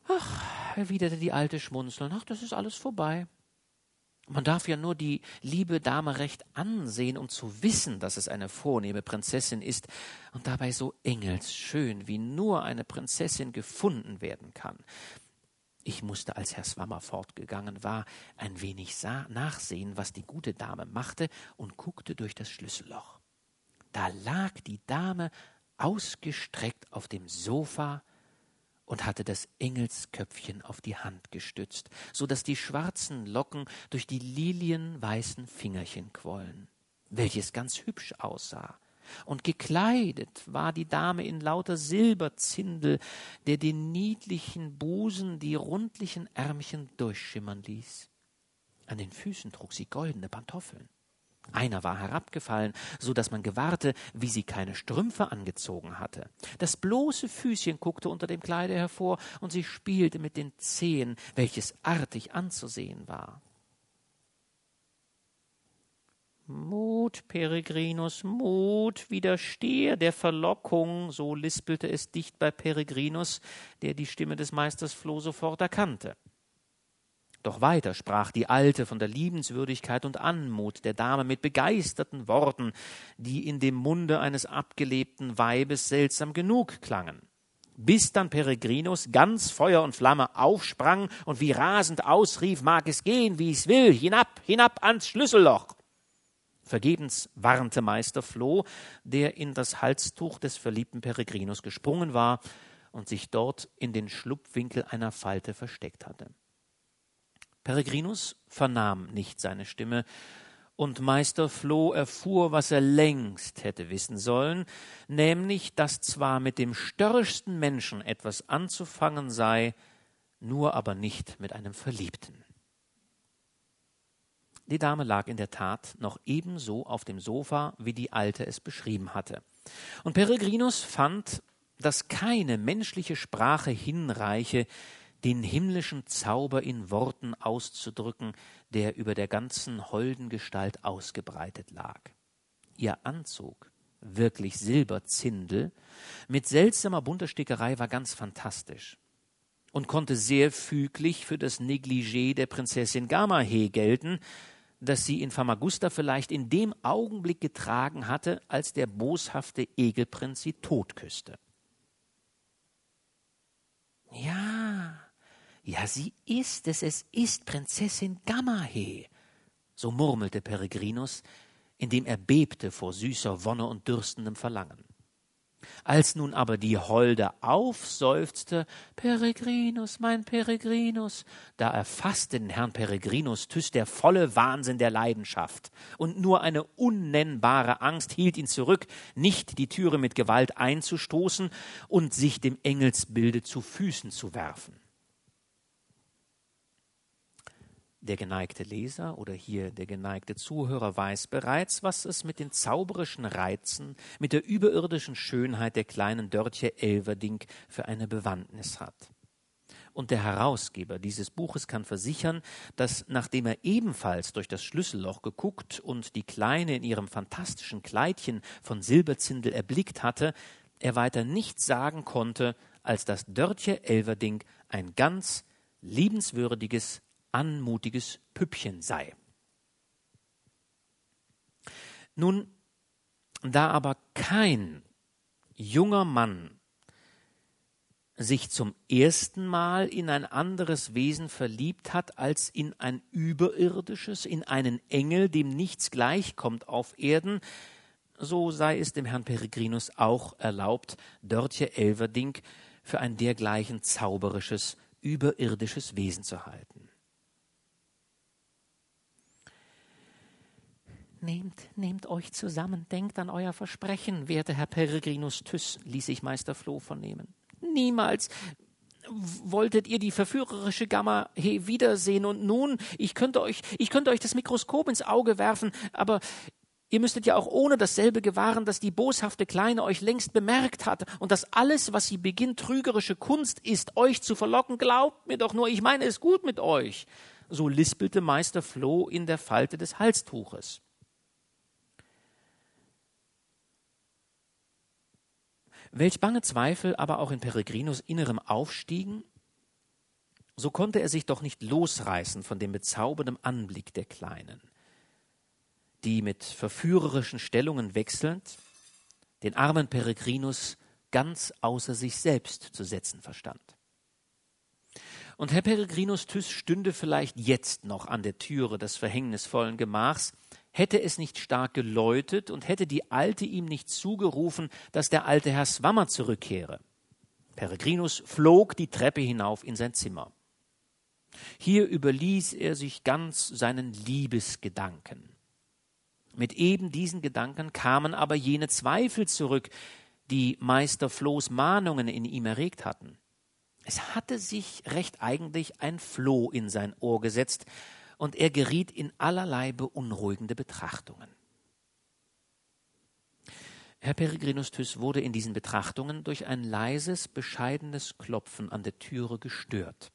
Ach, erwiderte die Alte schmunzelnd, ach, das ist alles vorbei. Man darf ja nur die liebe Dame recht ansehen, um zu wissen, dass es eine vornehme Prinzessin ist und dabei so engelsschön, wie nur eine Prinzessin gefunden werden kann. Ich musste, als Herr Swammer fortgegangen war, ein wenig nachsehen, was die gute Dame machte, und guckte durch das Schlüsselloch. Da lag die Dame ausgestreckt auf dem Sofa und hatte das Engelsköpfchen auf die Hand gestützt, so dass die schwarzen Locken durch die lilienweißen Fingerchen quollen, welches ganz hübsch aussah und gekleidet war die Dame in lauter Silberzindel, der den niedlichen Busen die rundlichen Ärmchen durchschimmern ließ. An den Füßen trug sie goldene Pantoffeln. Einer war herabgefallen, so dass man gewahrte, wie sie keine Strümpfe angezogen hatte. Das bloße Füßchen guckte unter dem Kleide hervor, und sie spielte mit den Zehen, welches artig anzusehen war. Mut, Peregrinus, Mut, widerstehe der Verlockung, so lispelte es dicht bei Peregrinus, der die Stimme des Meisters Floh sofort erkannte. Doch weiter sprach die Alte von der Liebenswürdigkeit und Anmut der Dame mit begeisterten Worten, die in dem Munde eines abgelebten Weibes seltsam genug klangen. Bis dann Peregrinus ganz Feuer und Flamme aufsprang und wie rasend ausrief, mag es gehen, wie es will, hinab, hinab ans Schlüsselloch. Vergebens warnte Meister Floh, der in das Halstuch des verliebten Peregrinus gesprungen war und sich dort in den Schlupfwinkel einer Falte versteckt hatte. Peregrinus vernahm nicht seine Stimme, und Meister Floh erfuhr, was er längst hätte wissen sollen, nämlich, dass zwar mit dem störrischsten Menschen etwas anzufangen sei, nur aber nicht mit einem Verliebten. Die Dame lag in der Tat noch ebenso auf dem Sofa, wie die Alte es beschrieben hatte. Und Peregrinus fand, dass keine menschliche Sprache hinreiche, den himmlischen Zauber in Worten auszudrücken, der über der ganzen holden Gestalt ausgebreitet lag. Ihr Anzug, wirklich Silberzindel, mit seltsamer bunter Stickerei war ganz fantastisch und konnte sehr füglich für das Negligé der Prinzessin Gamahe gelten, das sie in Famagusta vielleicht in dem Augenblick getragen hatte, als der boshafte Egelprinz sie totküsste. Ja, ja, sie ist es, es ist Prinzessin Gamahe, so murmelte Peregrinus, indem er bebte vor süßer Wonne und dürstendem Verlangen. Als nun aber die Holde aufseufzte, Peregrinus, mein Peregrinus, da erfasste den Herrn Peregrinus Thyss der volle Wahnsinn der Leidenschaft, und nur eine unnennbare Angst hielt ihn zurück, nicht die Türe mit Gewalt einzustoßen und sich dem Engelsbilde zu Füßen zu werfen. Der geneigte Leser oder hier der geneigte Zuhörer weiß bereits, was es mit den zauberischen Reizen, mit der überirdischen Schönheit der kleinen Dörtje Elverdink für eine Bewandtnis hat. Und der Herausgeber dieses Buches kann versichern, dass nachdem er ebenfalls durch das Schlüsselloch geguckt und die Kleine in ihrem fantastischen Kleidchen von Silberzindel erblickt hatte, er weiter nichts sagen konnte, als dass Dörtje Elverdink ein ganz liebenswürdiges, anmutiges Püppchen sei. Nun, da aber kein junger Mann sich zum ersten Mal in ein anderes Wesen verliebt hat als in ein überirdisches, in einen Engel, dem nichts gleichkommt auf Erden, so sei es dem Herrn Peregrinus auch erlaubt, Dörtje Elverdink für ein dergleichen zauberisches, überirdisches Wesen zu halten. Nehmt, nehmt euch zusammen, denkt an euer Versprechen, werter Herr Peregrinus Thyss, ließ sich Meister Floh vernehmen. Niemals wolltet ihr die verführerische Gamma he wiedersehen und nun, ich könnte euch, ich könnte euch das Mikroskop ins Auge werfen, aber Ihr müsstet ja auch ohne dasselbe gewahren, dass die boshafte Kleine euch längst bemerkt hat und dass alles, was sie beginnt, trügerische Kunst ist, euch zu verlocken. Glaubt mir doch nur, ich meine es gut mit euch. So lispelte Meister Floh in der Falte des Halstuches. Welch bange Zweifel aber auch in Peregrinus Innerem aufstiegen, so konnte er sich doch nicht losreißen von dem bezaubernden Anblick der Kleinen die mit verführerischen Stellungen wechselnd den armen Peregrinus ganz außer sich selbst zu setzen verstand. Und Herr Peregrinus Thyss stünde vielleicht jetzt noch an der Türe des verhängnisvollen Gemachs, hätte es nicht stark geläutet und hätte die Alte ihm nicht zugerufen, dass der alte Herr Swammer zurückkehre. Peregrinus flog die Treppe hinauf in sein Zimmer. Hier überließ er sich ganz seinen Liebesgedanken. Mit eben diesen Gedanken kamen aber jene Zweifel zurück, die Meister Flohs Mahnungen in ihm erregt hatten. Es hatte sich recht eigentlich ein Floh in sein Ohr gesetzt, und er geriet in allerlei beunruhigende Betrachtungen. Herr Peregrinus Thyss wurde in diesen Betrachtungen durch ein leises, bescheidenes Klopfen an der Türe gestört.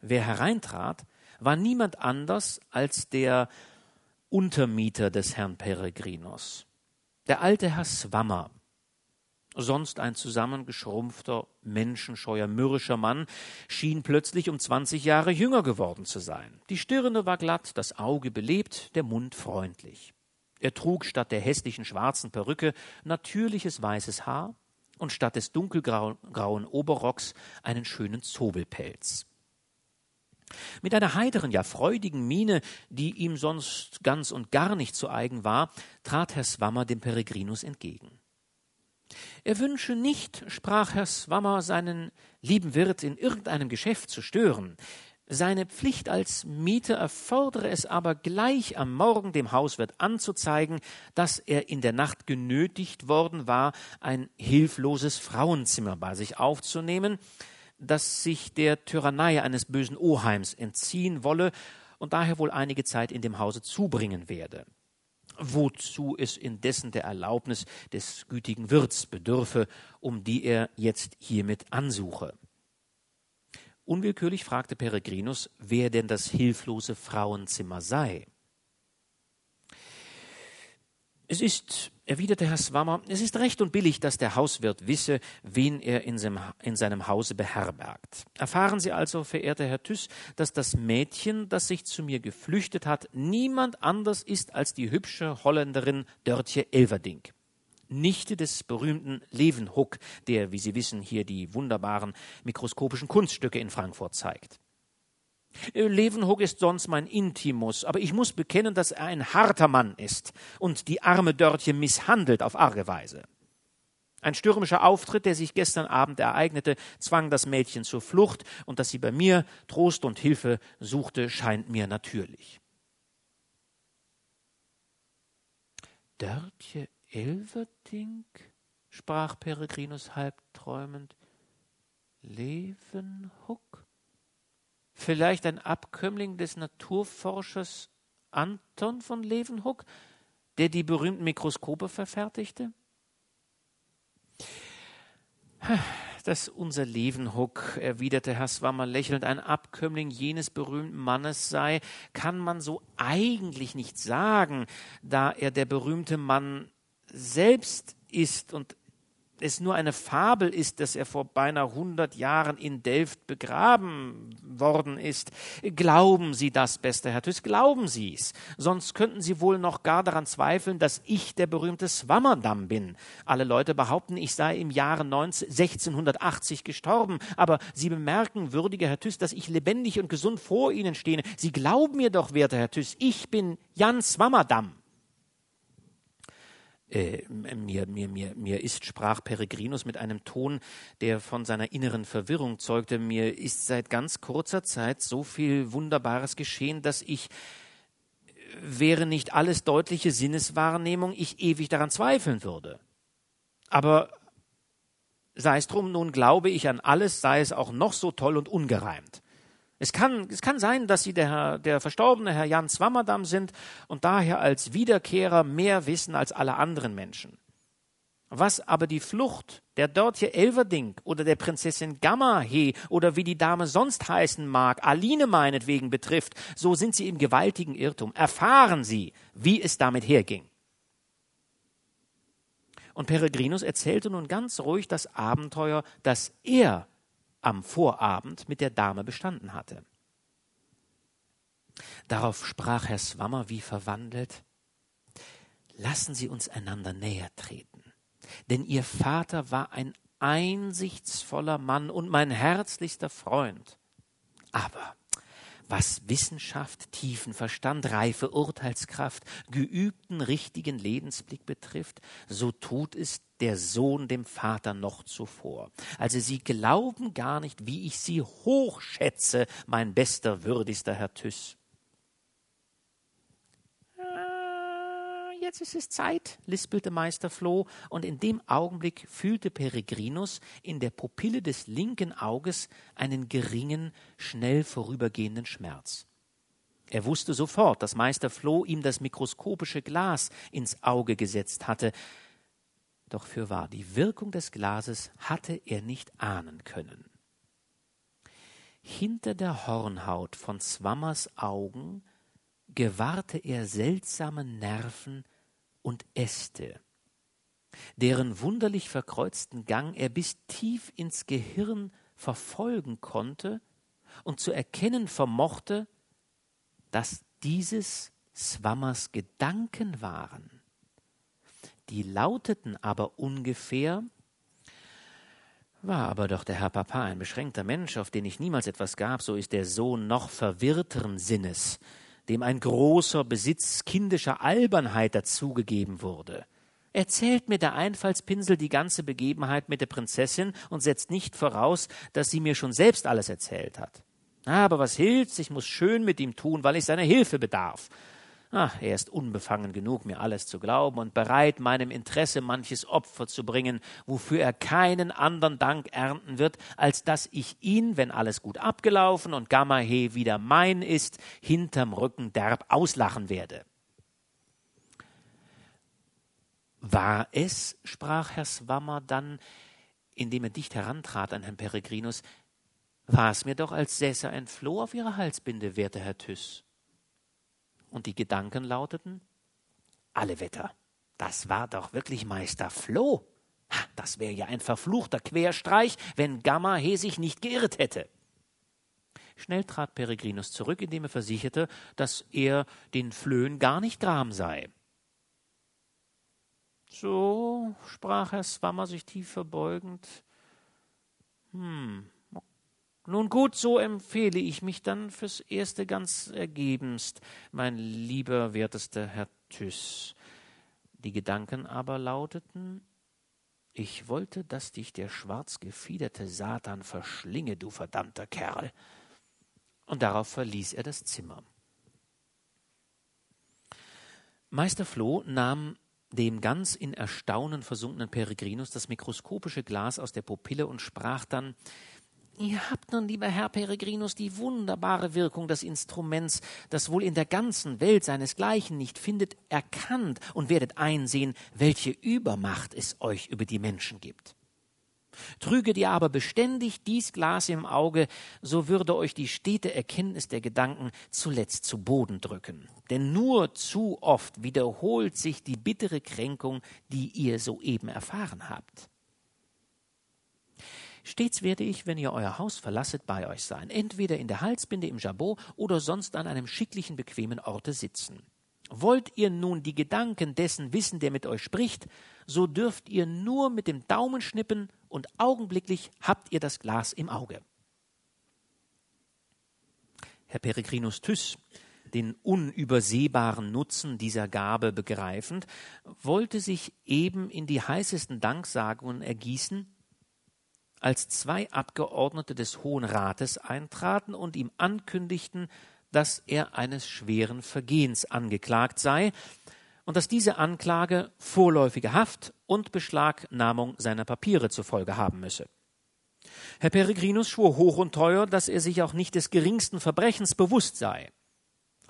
Wer hereintrat, war niemand anders als der Untermieter des Herrn Peregrinus. Der alte Herr Swammer, sonst ein zusammengeschrumpfter, menschenscheuer, mürrischer Mann, schien plötzlich um zwanzig Jahre jünger geworden zu sein. Die Stirne war glatt, das Auge belebt, der Mund freundlich. Er trug statt der hässlichen schwarzen Perücke natürliches weißes Haar und statt des dunkelgrauen Oberrocks einen schönen Zobelpelz. Mit einer heiteren, ja freudigen Miene, die ihm sonst ganz und gar nicht zu eigen war, trat Herr Swammer dem Peregrinus entgegen. Er wünsche nicht, sprach Herr Swammer, seinen lieben Wirt in irgendeinem Geschäft zu stören. Seine Pflicht als Mieter erfordere es aber gleich am Morgen dem Hauswirt anzuzeigen, dass er in der Nacht genötigt worden war, ein hilfloses Frauenzimmer bei sich aufzunehmen, das sich der Tyrannei eines bösen Oheims entziehen wolle und daher wohl einige Zeit in dem Hause zubringen werde. Wozu es indessen der Erlaubnis des gütigen Wirts bedürfe, um die er jetzt hiermit ansuche. Unwillkürlich fragte Peregrinus, wer denn das hilflose Frauenzimmer sei. Es ist, erwiderte Herr Swammer, es ist recht und billig, dass der Hauswirt wisse, wen er in seinem, in seinem Hause beherbergt. Erfahren Sie also, verehrter Herr Thyss, dass das Mädchen, das sich zu mir geflüchtet hat, niemand anders ist als die hübsche Holländerin Dörtje Elverdink. Nichte des berühmten Leeuwenhoek, der, wie Sie wissen, hier die wunderbaren mikroskopischen Kunststücke in Frankfurt zeigt. Äh, Leeuwenhoek ist sonst mein Intimus, aber ich muss bekennen, dass er ein harter Mann ist und die arme Dörtje misshandelt auf arge Weise. Ein stürmischer Auftritt, der sich gestern Abend ereignete, zwang das Mädchen zur Flucht, und dass sie bei mir Trost und Hilfe suchte, scheint mir natürlich. Dörtje Elverdink? sprach Peregrinus halbträumend. Leeuwenhoek? Vielleicht ein Abkömmling des Naturforschers Anton von Leeuwenhoek, der die berühmten Mikroskope verfertigte? Dass unser Leeuwenhoek, erwiderte Herr Swammer lächelnd, ein Abkömmling jenes berühmten Mannes sei, kann man so eigentlich nicht sagen, da er der berühmte Mann selbst ist und es nur eine Fabel ist, dass er vor beinahe hundert Jahren in Delft begraben worden ist. Glauben Sie das, bester Herr Thyss, glauben Sie es. Sonst könnten Sie wohl noch gar daran zweifeln, dass ich der berühmte Swammerdamm bin. Alle Leute behaupten, ich sei im Jahre 19, 1680 gestorben. Aber Sie bemerken, würdiger Herr Thyss, dass ich lebendig und gesund vor Ihnen stehe. Sie glauben mir doch, werter Herr Thyss, ich bin Jan Swammerdamm. Äh, mir, mir, mir, mir ist, sprach Peregrinus mit einem Ton, der von seiner inneren Verwirrung zeugte, mir ist seit ganz kurzer Zeit so viel Wunderbares geschehen, dass ich, wäre nicht alles deutliche Sinneswahrnehmung, ich ewig daran zweifeln würde. Aber sei es drum, nun glaube ich an alles, sei es auch noch so toll und ungereimt. Es kann, es kann sein, dass Sie der, Herr, der verstorbene Herr Jan Swammerdam sind und daher als Wiederkehrer mehr wissen als alle anderen Menschen. Was aber die Flucht der dortje Elverdink oder der Prinzessin Gammahe oder wie die Dame sonst heißen mag, Aline meinetwegen betrifft, so sind Sie im gewaltigen Irrtum. Erfahren Sie, wie es damit herging. Und Peregrinus erzählte nun ganz ruhig das Abenteuer, das er am Vorabend mit der Dame bestanden hatte. Darauf sprach Herr Swammer wie verwandelt Lassen Sie uns einander näher treten, denn Ihr Vater war ein einsichtsvoller Mann und mein herzlichster Freund. Aber was Wissenschaft, tiefen Verstand, reife Urteilskraft, geübten richtigen Lebensblick betrifft, so tut es der Sohn dem Vater noch zuvor. Also Sie glauben gar nicht, wie ich Sie hochschätze, mein bester, würdigster Herr Thyss. jetzt ist es Zeit, lispelte Meister Floh, und in dem Augenblick fühlte Peregrinus in der Pupille des linken Auges einen geringen, schnell vorübergehenden Schmerz. Er wusste sofort, dass Meister Floh ihm das mikroskopische Glas ins Auge gesetzt hatte. Doch fürwahr, die Wirkung des Glases hatte er nicht ahnen können. Hinter der Hornhaut von Swammers Augen gewahrte er seltsame Nerven und Äste, deren wunderlich verkreuzten Gang er bis tief ins Gehirn verfolgen konnte und zu erkennen vermochte, dass dieses Swammers Gedanken waren. Die lauteten aber ungefähr war aber doch der Herr Papa ein beschränkter Mensch, auf den ich niemals etwas gab, so ist der Sohn noch verwirrteren Sinnes, dem ein großer Besitz kindischer Albernheit dazugegeben wurde. Erzählt mir der Einfallspinsel die ganze Begebenheit mit der Prinzessin und setzt nicht voraus, dass sie mir schon selbst alles erzählt hat. Aber was hilft's, ich muss schön mit ihm tun, weil ich seiner Hilfe bedarf. Ach, er ist unbefangen genug, mir alles zu glauben und bereit, meinem Interesse manches Opfer zu bringen, wofür er keinen anderen Dank ernten wird, als dass ich ihn, wenn alles gut abgelaufen und Gammahe wieder mein ist, hinterm Rücken derb auslachen werde. War es, sprach Herr Swammer dann, indem er dicht herantrat an Herrn Peregrinus, war es mir doch, als säße ein Floh auf ihrer Halsbinde, werter Herr Thyss. Und die Gedanken lauteten, alle Wetter, das war doch wirklich Meister Floh. Das wäre ja ein verfluchter Querstreich, wenn Gamma sich nicht geirrt hätte. Schnell trat Peregrinus zurück, indem er versicherte, dass er den Flöhen gar nicht gram sei. So, sprach Herr Swammer sich tief verbeugend. Hm, nun gut, so empfehle ich mich dann fürs Erste ganz ergebenst, mein lieber wertester Herr Thyss. Die Gedanken aber lauteten, ich wollte, dass dich der schwarzgefiederte Satan verschlinge, du verdammter Kerl. Und darauf verließ er das Zimmer. Meister Floh nahm dem ganz in Erstaunen versunkenen Peregrinus das mikroskopische Glas aus der Pupille und sprach dann Ihr habt nun, lieber Herr Peregrinus, die wunderbare Wirkung des Instruments, das wohl in der ganzen Welt seinesgleichen nicht findet, erkannt und werdet einsehen, welche Übermacht es euch über die Menschen gibt. Trüget ihr aber beständig dies Glas im Auge, so würde euch die stete Erkenntnis der Gedanken zuletzt zu Boden drücken. Denn nur zu oft wiederholt sich die bittere Kränkung, die ihr soeben erfahren habt. Stets werde ich, wenn ihr euer Haus verlasset, bei euch sein, entweder in der Halsbinde im Jabot oder sonst an einem schicklichen, bequemen Orte sitzen. Wollt ihr nun die Gedanken dessen wissen, der mit euch spricht, so dürft ihr nur mit dem Daumen schnippen und augenblicklich habt ihr das Glas im Auge. Herr Peregrinus Thyss den unübersehbaren Nutzen dieser Gabe begreifend, wollte sich eben in die heißesten Danksagungen ergießen, als zwei Abgeordnete des Hohen Rates eintraten und ihm ankündigten, dass er eines schweren Vergehens angeklagt sei und dass diese Anklage vorläufige Haft und Beschlagnahmung seiner Papiere zur Folge haben müsse. Herr Peregrinus schwor hoch und teuer, dass er sich auch nicht des geringsten Verbrechens bewusst sei.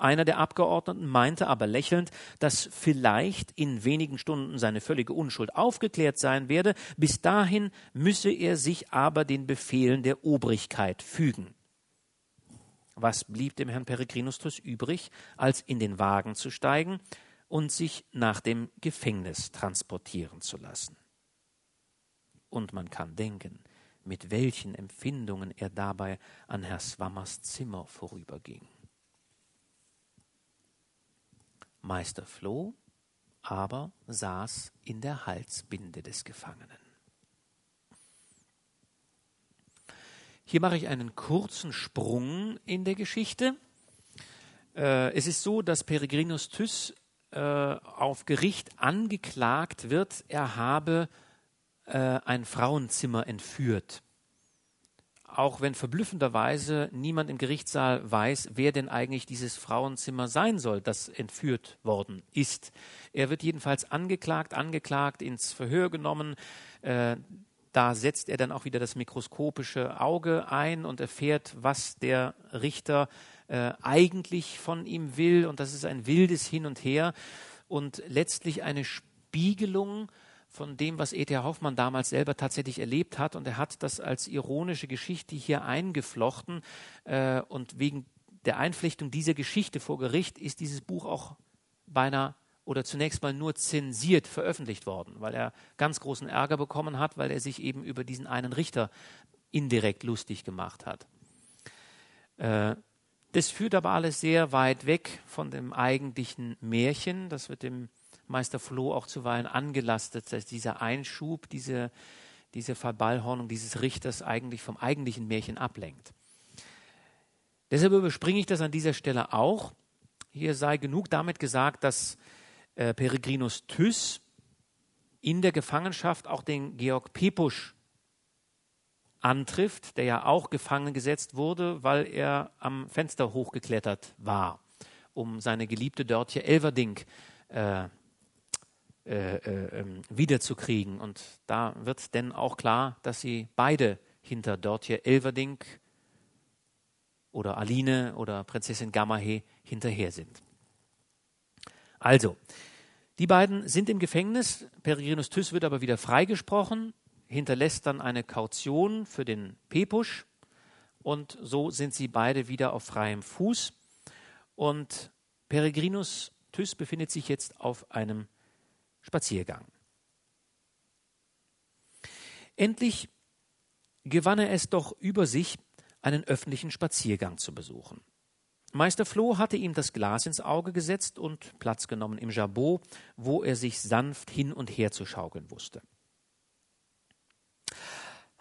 Einer der Abgeordneten meinte aber lächelnd, dass vielleicht in wenigen Stunden seine völlige Unschuld aufgeklärt sein werde, bis dahin müsse er sich aber den Befehlen der Obrigkeit fügen. Was blieb dem Herrn Peregrinus übrig, als in den Wagen zu steigen und sich nach dem Gefängnis transportieren zu lassen? Und man kann denken, mit welchen Empfindungen er dabei an Herr Swammers Zimmer vorüberging. Meister Floh aber saß in der Halsbinde des Gefangenen. Hier mache ich einen kurzen Sprung in der Geschichte. Äh, es ist so, dass Peregrinus Thys äh, auf Gericht angeklagt wird, er habe äh, ein Frauenzimmer entführt. Auch wenn verblüffenderweise niemand im Gerichtssaal weiß, wer denn eigentlich dieses Frauenzimmer sein soll, das entführt worden ist. Er wird jedenfalls angeklagt, angeklagt, ins Verhör genommen. Äh, da setzt er dann auch wieder das mikroskopische Auge ein und erfährt, was der Richter äh, eigentlich von ihm will. Und das ist ein wildes Hin und Her und letztlich eine Spiegelung von dem, was E.T.A. Hoffmann damals selber tatsächlich erlebt hat. Und er hat das als ironische Geschichte hier eingeflochten. Äh, und wegen der Einflechtung dieser Geschichte vor Gericht ist dieses Buch auch beinahe oder zunächst mal nur zensiert veröffentlicht worden, weil er ganz großen Ärger bekommen hat, weil er sich eben über diesen einen Richter indirekt lustig gemacht hat. Äh, das führt aber alles sehr weit weg von dem eigentlichen Märchen. Das wird dem Meister Floh auch zuweilen angelastet, dass dieser Einschub, diese, diese Verballhornung dieses Richters eigentlich vom eigentlichen Märchen ablenkt. Deshalb überspringe ich das an dieser Stelle auch. Hier sei genug damit gesagt, dass äh, Peregrinus Thys in der Gefangenschaft auch den Georg Pepusch antrifft, der ja auch gefangen gesetzt wurde, weil er am Fenster hochgeklettert war, um seine geliebte Dörtje Elverdink äh, äh, äh, ähm, wiederzukriegen. Und da wird denn auch klar, dass sie beide hinter Dörtje Elverdink oder Aline oder Prinzessin Gamahe hinterher sind. Also, die beiden sind im Gefängnis. Peregrinus Thys wird aber wieder freigesprochen, hinterlässt dann eine Kaution für den Pepusch und so sind sie beide wieder auf freiem Fuß. Und Peregrinus Thys befindet sich jetzt auf einem Spaziergang. Endlich gewann er es doch über sich, einen öffentlichen Spaziergang zu besuchen. Meister Floh hatte ihm das Glas ins Auge gesetzt und Platz genommen im Jabot, wo er sich sanft hin und her zu schaukeln wusste.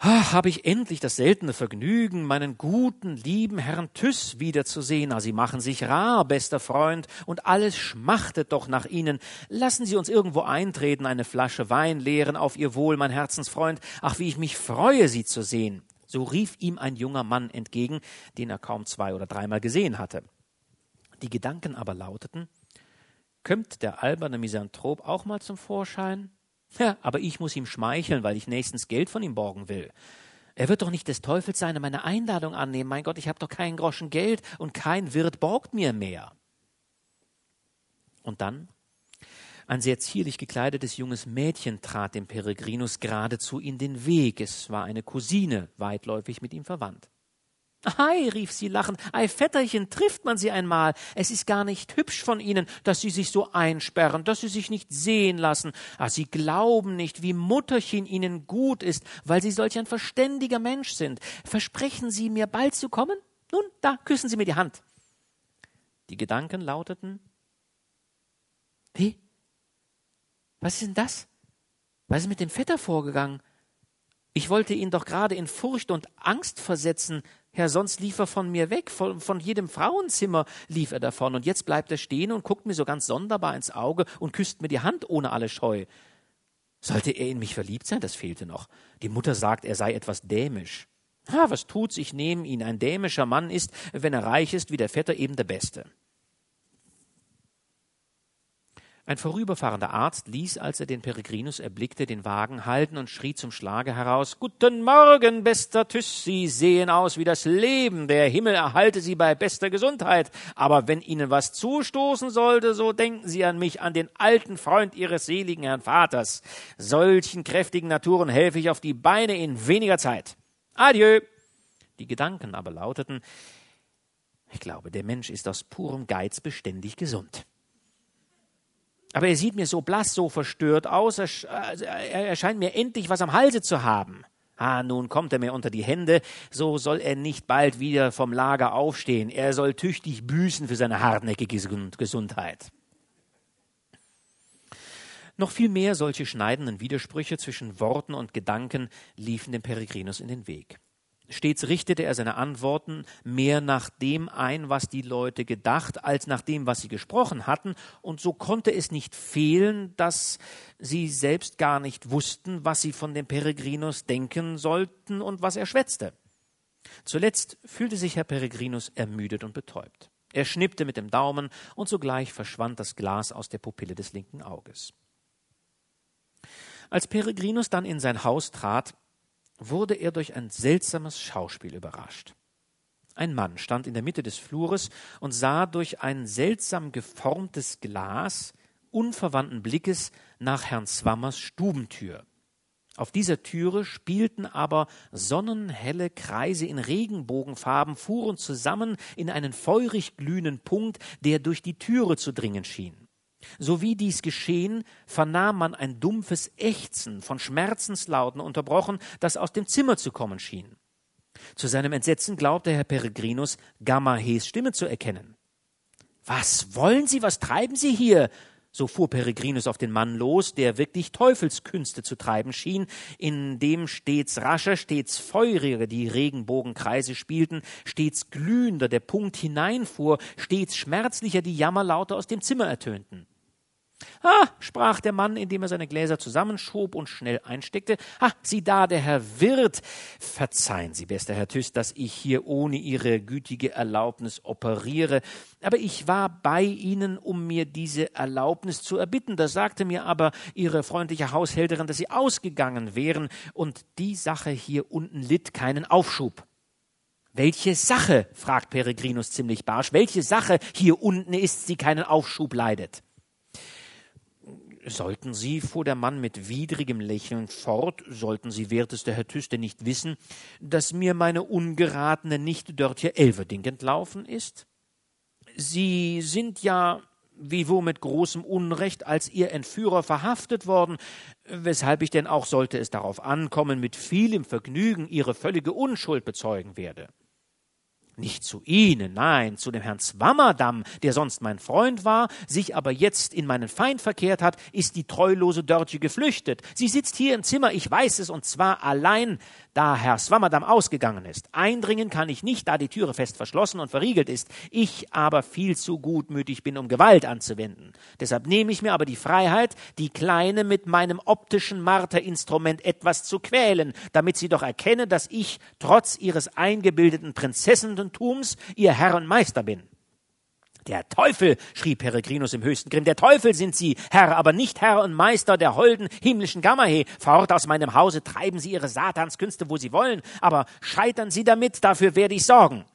Ah, habe ich endlich das seltene Vergnügen, meinen guten, lieben Herrn Tüss wiederzusehen. Ah, Sie machen sich rar, bester Freund, und alles schmachtet doch nach Ihnen. Lassen Sie uns irgendwo eintreten, eine Flasche Wein leeren auf Ihr Wohl, mein Herzensfreund. Ach, wie ich mich freue, Sie zu sehen. So rief ihm ein junger Mann entgegen, den er kaum zwei oder dreimal gesehen hatte. Die Gedanken aber lauteten, Kömmt der alberne Misanthrop auch mal zum Vorschein? Ja, aber ich muss ihm schmeicheln, weil ich nächstens Geld von ihm borgen will. Er wird doch nicht des Teufels sein und meine Einladung annehmen. Mein Gott, ich habe doch keinen Groschen Geld und kein Wirt borgt mir mehr. Und dann ein sehr zierlich gekleidetes junges Mädchen trat dem Peregrinus geradezu in den Weg. Es war eine Cousine, weitläufig mit ihm verwandt. Ei, rief sie lachend, ei, Vetterchen, trifft man sie einmal. Es ist gar nicht hübsch von Ihnen, dass Sie sich so einsperren, dass Sie sich nicht sehen lassen. Ah, Sie glauben nicht, wie Mutterchen Ihnen gut ist, weil Sie solch ein verständiger Mensch sind. Versprechen Sie mir bald zu kommen? Nun, da küssen Sie mir die Hand. Die Gedanken lauteten, wie? Was ist denn das? Was ist mit dem Vetter vorgegangen? Ich wollte ihn doch gerade in Furcht und Angst versetzen. Herr, sonst lief er von mir weg, von, von jedem Frauenzimmer lief er davon. Und jetzt bleibt er stehen und guckt mir so ganz sonderbar ins Auge und küsst mir die Hand ohne alle Scheu. Sollte er in mich verliebt sein? Das fehlte noch. Die Mutter sagt, er sei etwas dämisch. Ha, was tut's? Ich nehme ihn. Ein dämischer Mann ist, wenn er reich ist, wie der Vetter eben der Beste. Ein vorüberfahrender Arzt ließ, als er den Peregrinus erblickte, den Wagen halten und schrie zum Schlage heraus Guten Morgen, bester Tüss, Sie sehen aus wie das Leben, der Himmel erhalte Sie bei bester Gesundheit, aber wenn Ihnen was zustoßen sollte, so denken Sie an mich, an den alten Freund Ihres seligen Herrn Vaters. Solchen kräftigen Naturen helfe ich auf die Beine in weniger Zeit. Adieu. Die Gedanken aber lauteten Ich glaube, der Mensch ist aus purem Geiz beständig gesund. Aber er sieht mir so blass, so verstört aus, er, also, er scheint mir endlich was am Halse zu haben. Ah, nun kommt er mir unter die Hände, so soll er nicht bald wieder vom Lager aufstehen. Er soll tüchtig büßen für seine hartnäckige Gesundheit. Noch viel mehr solche schneidenden Widersprüche zwischen Worten und Gedanken liefen dem Peregrinus in den Weg. Stets richtete er seine Antworten mehr nach dem ein, was die Leute gedacht, als nach dem, was sie gesprochen hatten, und so konnte es nicht fehlen, dass sie selbst gar nicht wussten, was sie von dem Peregrinus denken sollten und was er schwätzte. Zuletzt fühlte sich Herr Peregrinus ermüdet und betäubt. Er schnippte mit dem Daumen, und sogleich verschwand das Glas aus der Pupille des linken Auges. Als Peregrinus dann in sein Haus trat, wurde er durch ein seltsames Schauspiel überrascht. Ein Mann stand in der Mitte des Flures und sah durch ein seltsam geformtes Glas unverwandten Blickes nach Herrn Swammers Stubentür. Auf dieser Türe spielten aber sonnenhelle Kreise in Regenbogenfarben, fuhren zusammen in einen feurig glühenden Punkt, der durch die Türe zu dringen schien. So wie dies geschehen, vernahm man ein dumpfes Ächzen von Schmerzenslauten unterbrochen, das aus dem Zimmer zu kommen schien. Zu seinem Entsetzen glaubte Herr Peregrinus Gamahes Stimme zu erkennen. Was wollen Sie, was treiben Sie hier? So fuhr Peregrinus auf den Mann los, der wirklich Teufelskünste zu treiben schien, in dem stets rascher, stets feuriger die Regenbogenkreise spielten, stets glühender der Punkt hineinfuhr, stets schmerzlicher die Jammerlaute aus dem Zimmer ertönten. Ah, sprach der Mann, indem er seine Gläser zusammenschob und schnell einsteckte. Ah, sieh da, der Herr Wirt. Verzeihen Sie, bester Herr Tüss, dass ich hier ohne Ihre gütige Erlaubnis operiere. Aber ich war bei Ihnen, um mir diese Erlaubnis zu erbitten. Da sagte mir aber Ihre freundliche Haushälterin, dass Sie ausgegangen wären und die Sache hier unten litt keinen Aufschub. Welche Sache? fragt Peregrinus ziemlich barsch. Welche Sache hier unten ist, sie keinen Aufschub leidet? Sollten Sie, fuhr der Mann mit widrigem Lächeln fort, sollten Sie, wertester Herr Tüste, nicht wissen, dass mir meine ungeratene Nichte Dörtje Elverding entlaufen ist? Sie sind ja wiewohl mit großem Unrecht als ihr Entführer verhaftet worden, weshalb ich denn auch, sollte es darauf ankommen, mit vielem Vergnügen ihre völlige Unschuld bezeugen werde. Nicht zu Ihnen, nein, zu dem Herrn Zwammerdamm, der sonst mein Freund war, sich aber jetzt in meinen Feind verkehrt hat, ist die treulose Dörtje geflüchtet. Sie sitzt hier im Zimmer, ich weiß es, und zwar allein, da Herr Swammerdam ausgegangen ist. Eindringen kann ich nicht, da die Türe fest verschlossen und verriegelt ist. Ich aber viel zu gutmütig bin, um Gewalt anzuwenden. Deshalb nehme ich mir aber die Freiheit, die Kleine mit meinem optischen Marterinstrument etwas zu quälen, damit sie doch erkenne, dass ich, trotz ihres eingebildeten Prinzessentums, ihr Herr und Meister bin. Der Teufel, schrie Peregrinus im höchsten Grimm, der Teufel sind Sie, Herr, aber nicht Herr und Meister der holden himmlischen Gammahe. Fort aus meinem Hause treiben Sie Ihre Satanskünste, wo Sie wollen, aber scheitern Sie damit, dafür werde ich sorgen.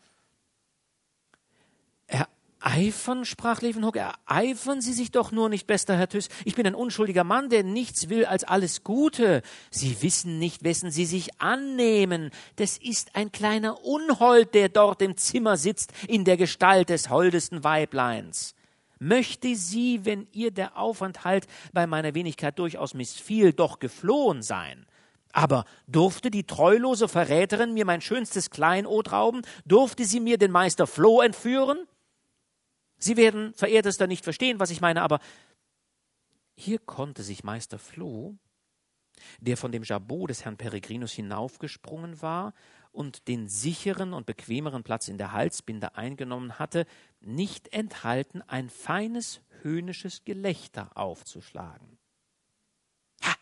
Eifern, sprach Levenhoek, ereifern Sie sich doch nur nicht, bester Herr Tüss. Ich bin ein unschuldiger Mann, der nichts will als alles Gute. Sie wissen nicht, wessen Sie sich annehmen. Das ist ein kleiner Unhold, der dort im Zimmer sitzt, in der Gestalt des holdesten Weibleins. Möchte sie, wenn ihr der Aufenthalt bei meiner Wenigkeit durchaus missfiel, doch geflohen sein. Aber durfte die treulose Verräterin mir mein schönstes Kleinod rauben? Durfte sie mir den Meister Floh entführen? Sie werden, verehrtester, nicht verstehen, was ich meine, aber hier konnte sich Meister Floh der von dem Jabot des Herrn Peregrinus hinaufgesprungen war und den sicheren und bequemeren Platz in der Halsbinde eingenommen hatte, nicht enthalten, ein feines höhnisches Gelächter aufzuschlagen. Ha!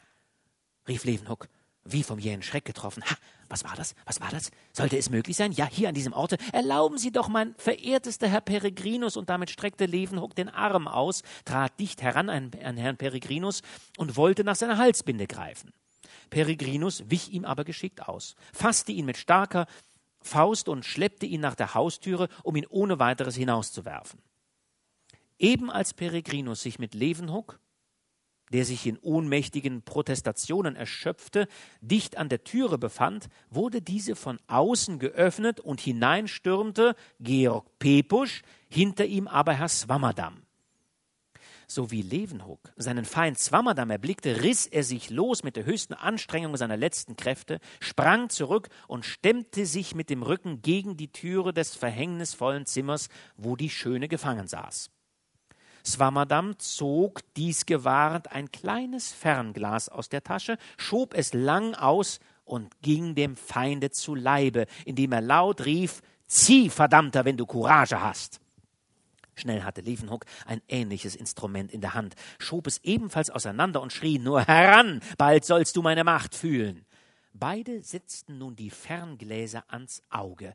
rief Levenhuck, wie vom jähen Schreck getroffen. Ha! Was war das? Was war das? Sollte es möglich sein? Ja, hier an diesem Orte. Erlauben Sie doch, mein verehrtester Herr Peregrinus, und damit streckte Levenhuck den Arm aus, trat dicht heran an, an Herrn Peregrinus und wollte nach seiner Halsbinde greifen. Peregrinus wich ihm aber geschickt aus, fasste ihn mit starker Faust und schleppte ihn nach der Haustüre, um ihn ohne weiteres hinauszuwerfen. Eben als Peregrinus sich mit Levenhuck, der sich in ohnmächtigen Protestationen erschöpfte, dicht an der Türe befand, wurde diese von außen geöffnet und hineinstürmte Georg Pepusch, hinter ihm aber Herr Swammerdam. So wie Levenhuck seinen Feind Swammerdam erblickte, riss er sich los mit der höchsten Anstrengung seiner letzten Kräfte, sprang zurück und stemmte sich mit dem Rücken gegen die Türe des verhängnisvollen Zimmers, wo die Schöne gefangen saß. Swammerdam zog dies gewahrend ein kleines Fernglas aus der Tasche, schob es lang aus und ging dem Feinde zu Leibe, indem er laut rief Zieh, verdammter, wenn du Courage hast. Schnell hatte Levenhoek ein ähnliches Instrument in der Hand, schob es ebenfalls auseinander und schrie Nur heran, bald sollst du meine Macht fühlen. Beide setzten nun die Ferngläser ans Auge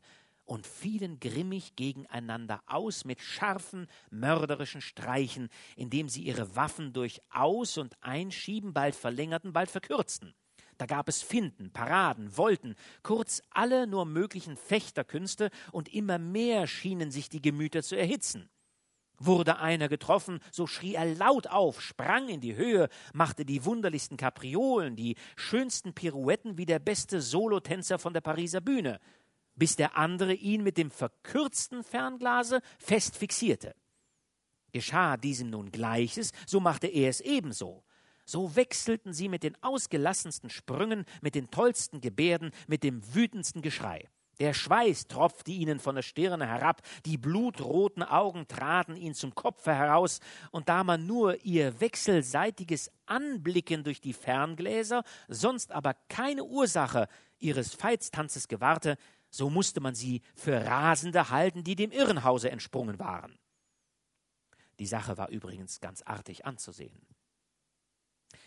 und fielen grimmig gegeneinander aus mit scharfen, mörderischen Streichen, indem sie ihre Waffen durch Aus- und Einschieben bald verlängerten, bald verkürzten. Da gab es Finden, Paraden, Volten, kurz alle nur möglichen Fechterkünste, und immer mehr schienen sich die Gemüter zu erhitzen. Wurde einer getroffen, so schrie er laut auf, sprang in die Höhe, machte die wunderlichsten Kapriolen, die schönsten Pirouetten wie der beste Solotänzer von der Pariser Bühne, bis der andere ihn mit dem verkürzten Fernglase fest fixierte. Geschah diesem nun Gleiches, so machte er es ebenso. So wechselten sie mit den ausgelassensten Sprüngen, mit den tollsten Gebärden, mit dem wütendsten Geschrei. Der Schweiß tropfte ihnen von der Stirne herab, die blutroten Augen traten ihnen zum Kopfe heraus, und da man nur ihr wechselseitiges Anblicken durch die Ferngläser, sonst aber keine Ursache ihres Veitstanzes gewahrte, so musste man sie für Rasende halten, die dem Irrenhause entsprungen waren. Die Sache war übrigens ganz artig anzusehen.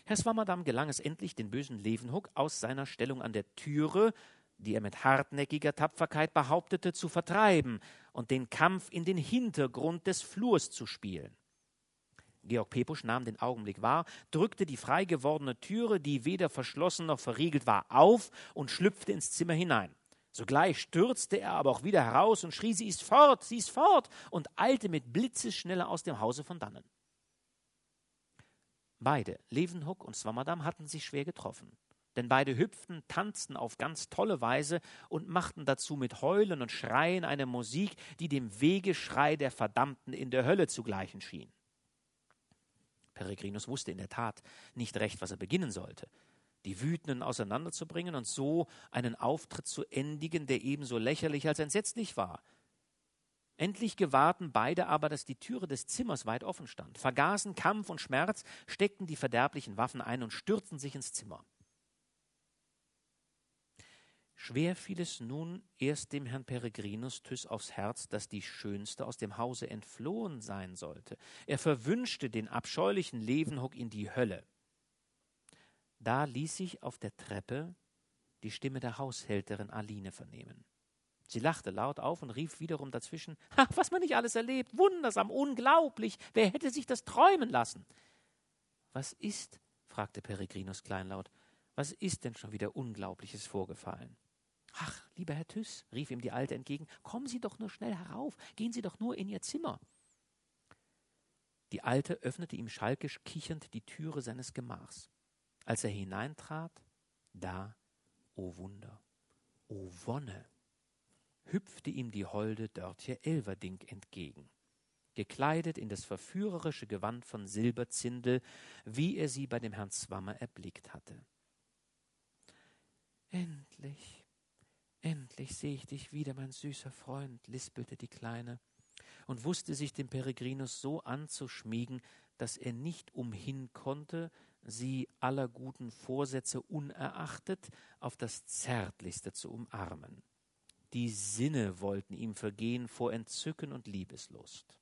Herr Swammerdam gelang es endlich, den bösen Levenhuck aus seiner Stellung an der Türe die er mit hartnäckiger Tapferkeit behauptete, zu vertreiben und den Kampf in den Hintergrund des Flurs zu spielen. Georg Pepusch nahm den Augenblick wahr, drückte die frei gewordene Türe, die weder verschlossen noch verriegelt war, auf und schlüpfte ins Zimmer hinein. Sogleich stürzte er aber auch wieder heraus und schrie, sie ist fort, sie ist fort, und eilte mit Blitzesschnelle aus dem Hause von dannen. Beide, Levenhuck und Swammerdam, hatten sich schwer getroffen denn beide hüpften, tanzten auf ganz tolle Weise und machten dazu mit Heulen und Schreien eine Musik, die dem Wegeschrei der Verdammten in der Hölle zu gleichen schien. Peregrinus wusste in der Tat nicht recht, was er beginnen sollte. Die Wütenden auseinanderzubringen und so einen Auftritt zu endigen, der ebenso lächerlich als entsetzlich war. Endlich gewahrten beide aber, dass die Türe des Zimmers weit offen stand, vergaßen Kampf und Schmerz, steckten die verderblichen Waffen ein und stürzten sich ins Zimmer. Schwer fiel es nun erst dem Herrn Peregrinus Thys aufs Herz, dass die Schönste aus dem Hause entflohen sein sollte. Er verwünschte den abscheulichen Levenhock in die Hölle. Da ließ sich auf der Treppe die Stimme der Haushälterin Aline vernehmen. Sie lachte laut auf und rief wiederum dazwischen: Ach, was man nicht alles erlebt! Wundersam, unglaublich! Wer hätte sich das träumen lassen? Was ist? fragte Peregrinus kleinlaut. Was ist denn schon wieder Unglaubliches vorgefallen? Ach, lieber Herr Tüss, rief ihm die Alte entgegen, kommen Sie doch nur schnell herauf, gehen Sie doch nur in Ihr Zimmer. Die Alte öffnete ihm schalkisch kichernd die Türe seines Gemachs. Als er hineintrat, da, o oh Wunder, o oh Wonne, hüpfte ihm die holde Dörtje Elverdink entgegen, gekleidet in das verführerische Gewand von Silberzindel, wie er sie bei dem Herrn Zwammer erblickt hatte. Endlich, Endlich sehe ich dich wieder, mein süßer Freund, lispelte die Kleine und wusste sich dem Peregrinus so anzuschmiegen, dass er nicht umhin konnte, sie aller guten Vorsätze unerachtet auf das Zärtlichste zu umarmen. Die Sinne wollten ihm vergehen vor Entzücken und Liebeslust.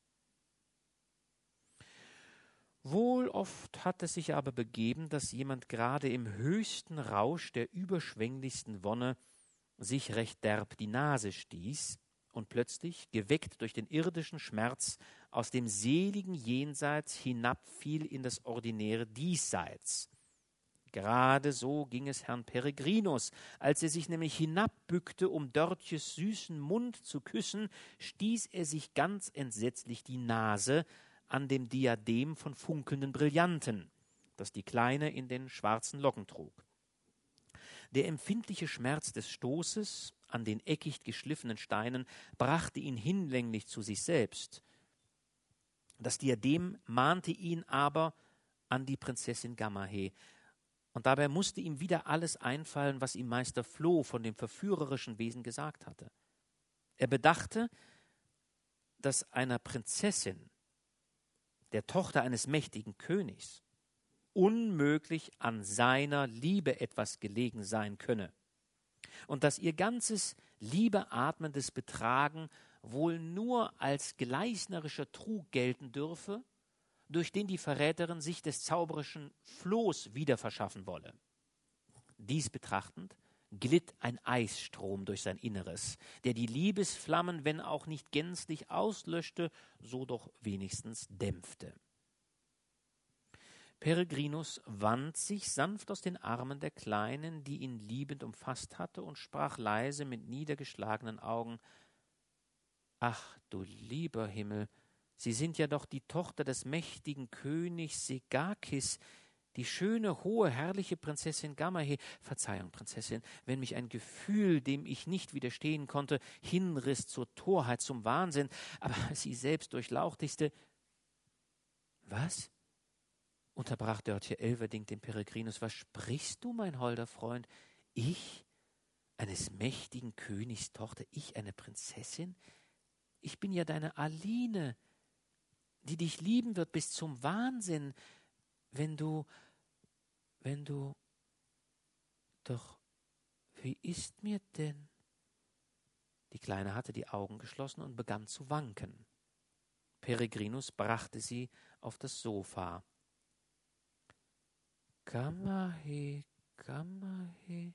Wohl oft hat es sich aber begeben, dass jemand gerade im höchsten Rausch der überschwänglichsten Wonne sich recht derb die Nase stieß und plötzlich, geweckt durch den irdischen Schmerz, aus dem seligen Jenseits hinabfiel in das ordinäre Diesseits. Gerade so ging es Herrn Peregrinus, als er sich nämlich hinabbückte, um Dörtjes süßen Mund zu küssen, stieß er sich ganz entsetzlich die Nase an dem Diadem von funkelnden Brillanten, das die Kleine in den schwarzen Locken trug. Der empfindliche Schmerz des Stoßes an den eckicht geschliffenen Steinen brachte ihn hinlänglich zu sich selbst. Das Diadem mahnte ihn aber an die Prinzessin Gamahe, und dabei musste ihm wieder alles einfallen, was ihm Meister Floh von dem verführerischen Wesen gesagt hatte. Er bedachte, dass einer Prinzessin, der Tochter eines mächtigen Königs, unmöglich an seiner Liebe etwas gelegen sein könne und dass ihr ganzes liebeatmendes Betragen wohl nur als gleisnerischer Trug gelten dürfe, durch den die Verräterin sich des zauberischen Flohs wieder verschaffen wolle. Dies betrachtend glitt ein Eisstrom durch sein Inneres, der die Liebesflammen, wenn auch nicht gänzlich auslöschte, so doch wenigstens dämpfte. Peregrinus wand sich sanft aus den Armen der Kleinen, die ihn liebend umfasst hatte, und sprach leise mit niedergeschlagenen Augen Ach, du lieber Himmel, Sie sind ja doch die Tochter des mächtigen Königs Segakis, die schöne, hohe, herrliche Prinzessin Gamahe. Verzeihung, Prinzessin, wenn mich ein Gefühl, dem ich nicht widerstehen konnte, hinriss zur Torheit, zum Wahnsinn, aber sie selbst durchlauchtigste. Was? unterbrach Dörtje Elverdink den Peregrinus. Was sprichst du, mein holder Freund? Ich, eines mächtigen Königs Tochter, ich, eine Prinzessin? Ich bin ja deine Aline, die dich lieben wird bis zum Wahnsinn, wenn du, wenn du, doch, wie ist mir denn? Die Kleine hatte die Augen geschlossen und begann zu wanken. Peregrinus brachte sie auf das Sofa. Gamahe, Gamahe.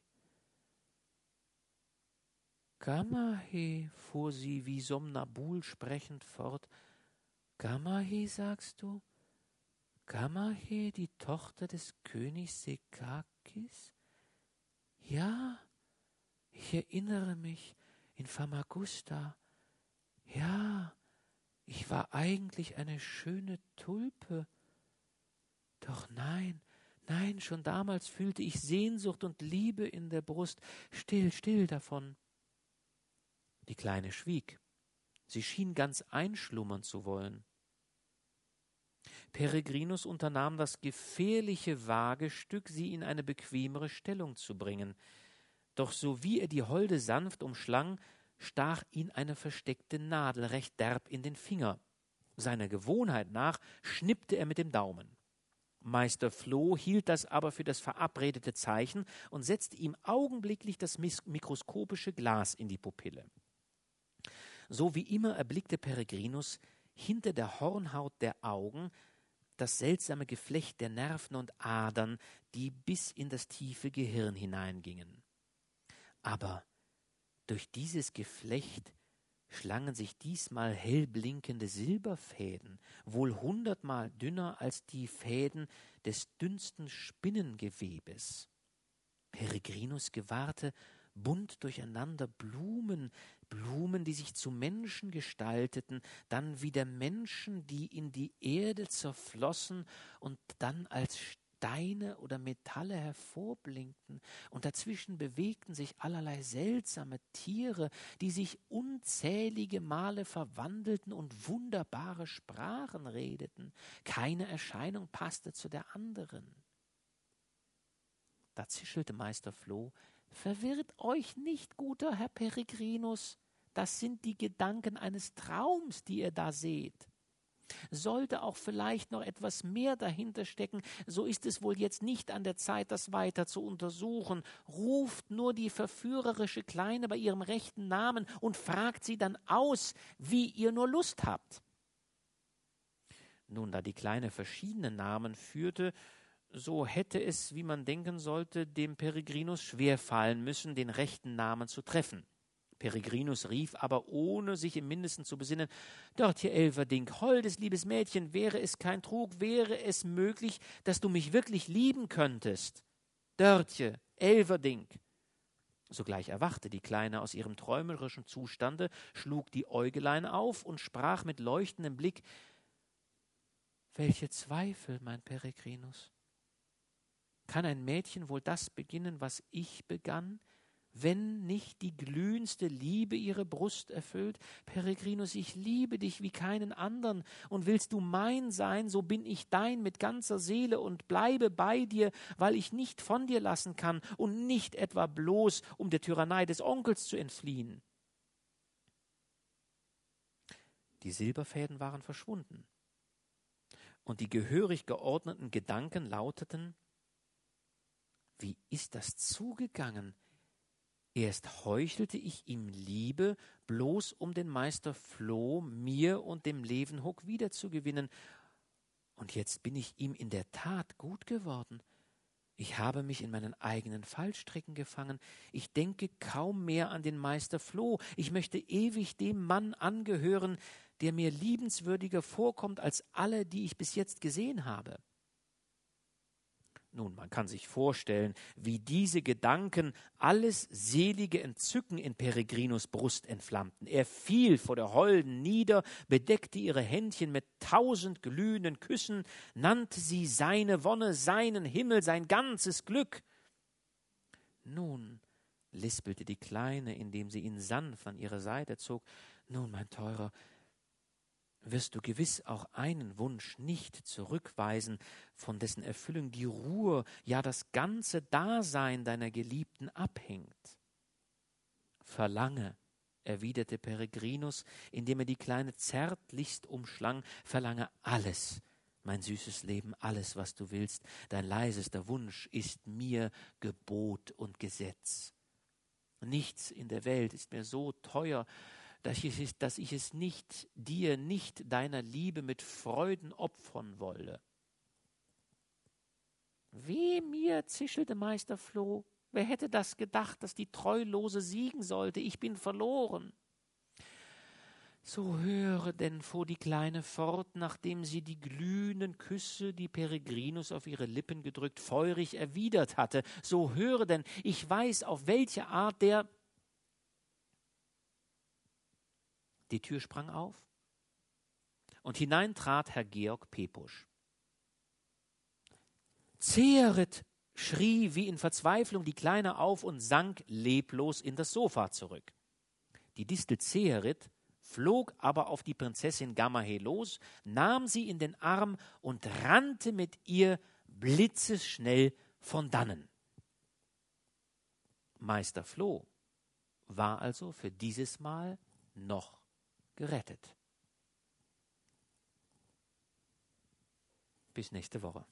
Gamahe, fuhr sie wie somnambul sprechend fort. Gamahe, sagst du? Gamahe, die Tochter des Königs Sekakis? Ja, ich erinnere mich in Famagusta. Ja, ich war eigentlich eine schöne Tulpe. Doch nein, Nein, schon damals fühlte ich Sehnsucht und Liebe in der Brust. Still, still davon. Die Kleine schwieg. Sie schien ganz einschlummern zu wollen. Peregrinus unternahm das gefährliche Wagestück, sie in eine bequemere Stellung zu bringen. Doch so wie er die Holde sanft umschlang, stach ihn eine versteckte Nadel recht derb in den Finger. Seiner Gewohnheit nach schnippte er mit dem Daumen. Meister Floh hielt das aber für das verabredete Zeichen und setzte ihm augenblicklich das mikroskopische Glas in die Pupille. So wie immer erblickte Peregrinus hinter der Hornhaut der Augen das seltsame Geflecht der Nerven und Adern, die bis in das tiefe Gehirn hineingingen. Aber durch dieses Geflecht schlangen sich diesmal hellblinkende Silberfäden, wohl hundertmal dünner als die Fäden des dünnsten Spinnengewebes. Peregrinus gewahrte bunt durcheinander Blumen, Blumen, die sich zu Menschen gestalteten, dann wieder Menschen, die in die Erde zerflossen und dann als Steine oder Metalle hervorblinkten, und dazwischen bewegten sich allerlei seltsame Tiere, die sich unzählige Male verwandelten und wunderbare Sprachen redeten. Keine Erscheinung passte zu der anderen. Da zischelte Meister Floh, Verwirrt euch nicht, guter Herr Peregrinus, das sind die Gedanken eines Traums, die ihr da seht. Sollte auch vielleicht noch etwas mehr dahinter stecken, so ist es wohl jetzt nicht an der Zeit, das weiter zu untersuchen. Ruft nur die verführerische Kleine bei ihrem rechten Namen und fragt sie dann aus, wie ihr nur Lust habt. Nun, da die Kleine verschiedene Namen führte, so hätte es, wie man denken sollte, dem Peregrinus schwer fallen müssen, den rechten Namen zu treffen. Peregrinus rief aber, ohne sich im Mindesten zu besinnen, Dort hier, Elverdink, holdes, liebes Mädchen, wäre es kein Trug, wäre es möglich, dass du mich wirklich lieben könntest. Dörtje, Elverdink. Sogleich erwachte die Kleine aus ihrem träumerischen Zustande, schlug die Äugelein auf und sprach mit leuchtendem Blick Welche Zweifel, mein Peregrinus. Kann ein Mädchen wohl das beginnen, was ich begann? wenn nicht die glühendste Liebe ihre Brust erfüllt? Peregrinus, ich liebe dich wie keinen andern, und willst du mein sein, so bin ich dein mit ganzer Seele und bleibe bei dir, weil ich nicht von dir lassen kann und nicht etwa bloß, um der Tyrannei des Onkels zu entfliehen. Die Silberfäden waren verschwunden, und die gehörig geordneten Gedanken lauteten Wie ist das zugegangen? Erst heuchelte ich ihm Liebe, bloß um den Meister Floh mir und dem Levenhoek wiederzugewinnen, und jetzt bin ich ihm in der Tat gut geworden. Ich habe mich in meinen eigenen Fallstricken gefangen. Ich denke kaum mehr an den Meister Floh. Ich möchte ewig dem Mann angehören, der mir liebenswürdiger vorkommt als alle, die ich bis jetzt gesehen habe. Nun, man kann sich vorstellen, wie diese Gedanken alles selige Entzücken in Peregrinus Brust entflammten. Er fiel vor der Holden nieder, bedeckte ihre Händchen mit tausend glühenden Küssen, nannte sie seine Wonne, seinen Himmel, sein ganzes Glück. Nun, lispelte die Kleine, indem sie ihn sanft an ihre Seite zog, nun, mein Teurer, wirst du gewiss auch einen Wunsch nicht zurückweisen, von dessen Erfüllung die Ruhe, ja das ganze Dasein deiner Geliebten abhängt. Verlange, erwiderte Peregrinus, indem er die Kleine zärtlichst umschlang, verlange alles, mein süßes Leben, alles, was du willst, dein leisester Wunsch ist mir Gebot und Gesetz. Nichts in der Welt ist mir so teuer, dass ich, es, dass ich es nicht dir, nicht deiner Liebe mit Freuden opfern wolle. Weh mir, zischelte Meister Floh, wer hätte das gedacht, dass die Treulose siegen sollte, ich bin verloren. So höre denn, fuhr die Kleine fort, nachdem sie die glühenden Küsse, die Peregrinus auf ihre Lippen gedrückt, feurig erwidert hatte, so höre denn, ich weiß, auf welche Art der Die Tür sprang auf und hinein trat Herr Georg Pepusch. Zehret, schrie wie in Verzweiflung die Kleine auf und sank leblos in das Sofa zurück. Die Distel Zeherit flog aber auf die Prinzessin Gamahe los, nahm sie in den Arm und rannte mit ihr blitzesschnell von dannen. Meister Floh war also für dieses Mal noch gerettet. Bis nächste Woche.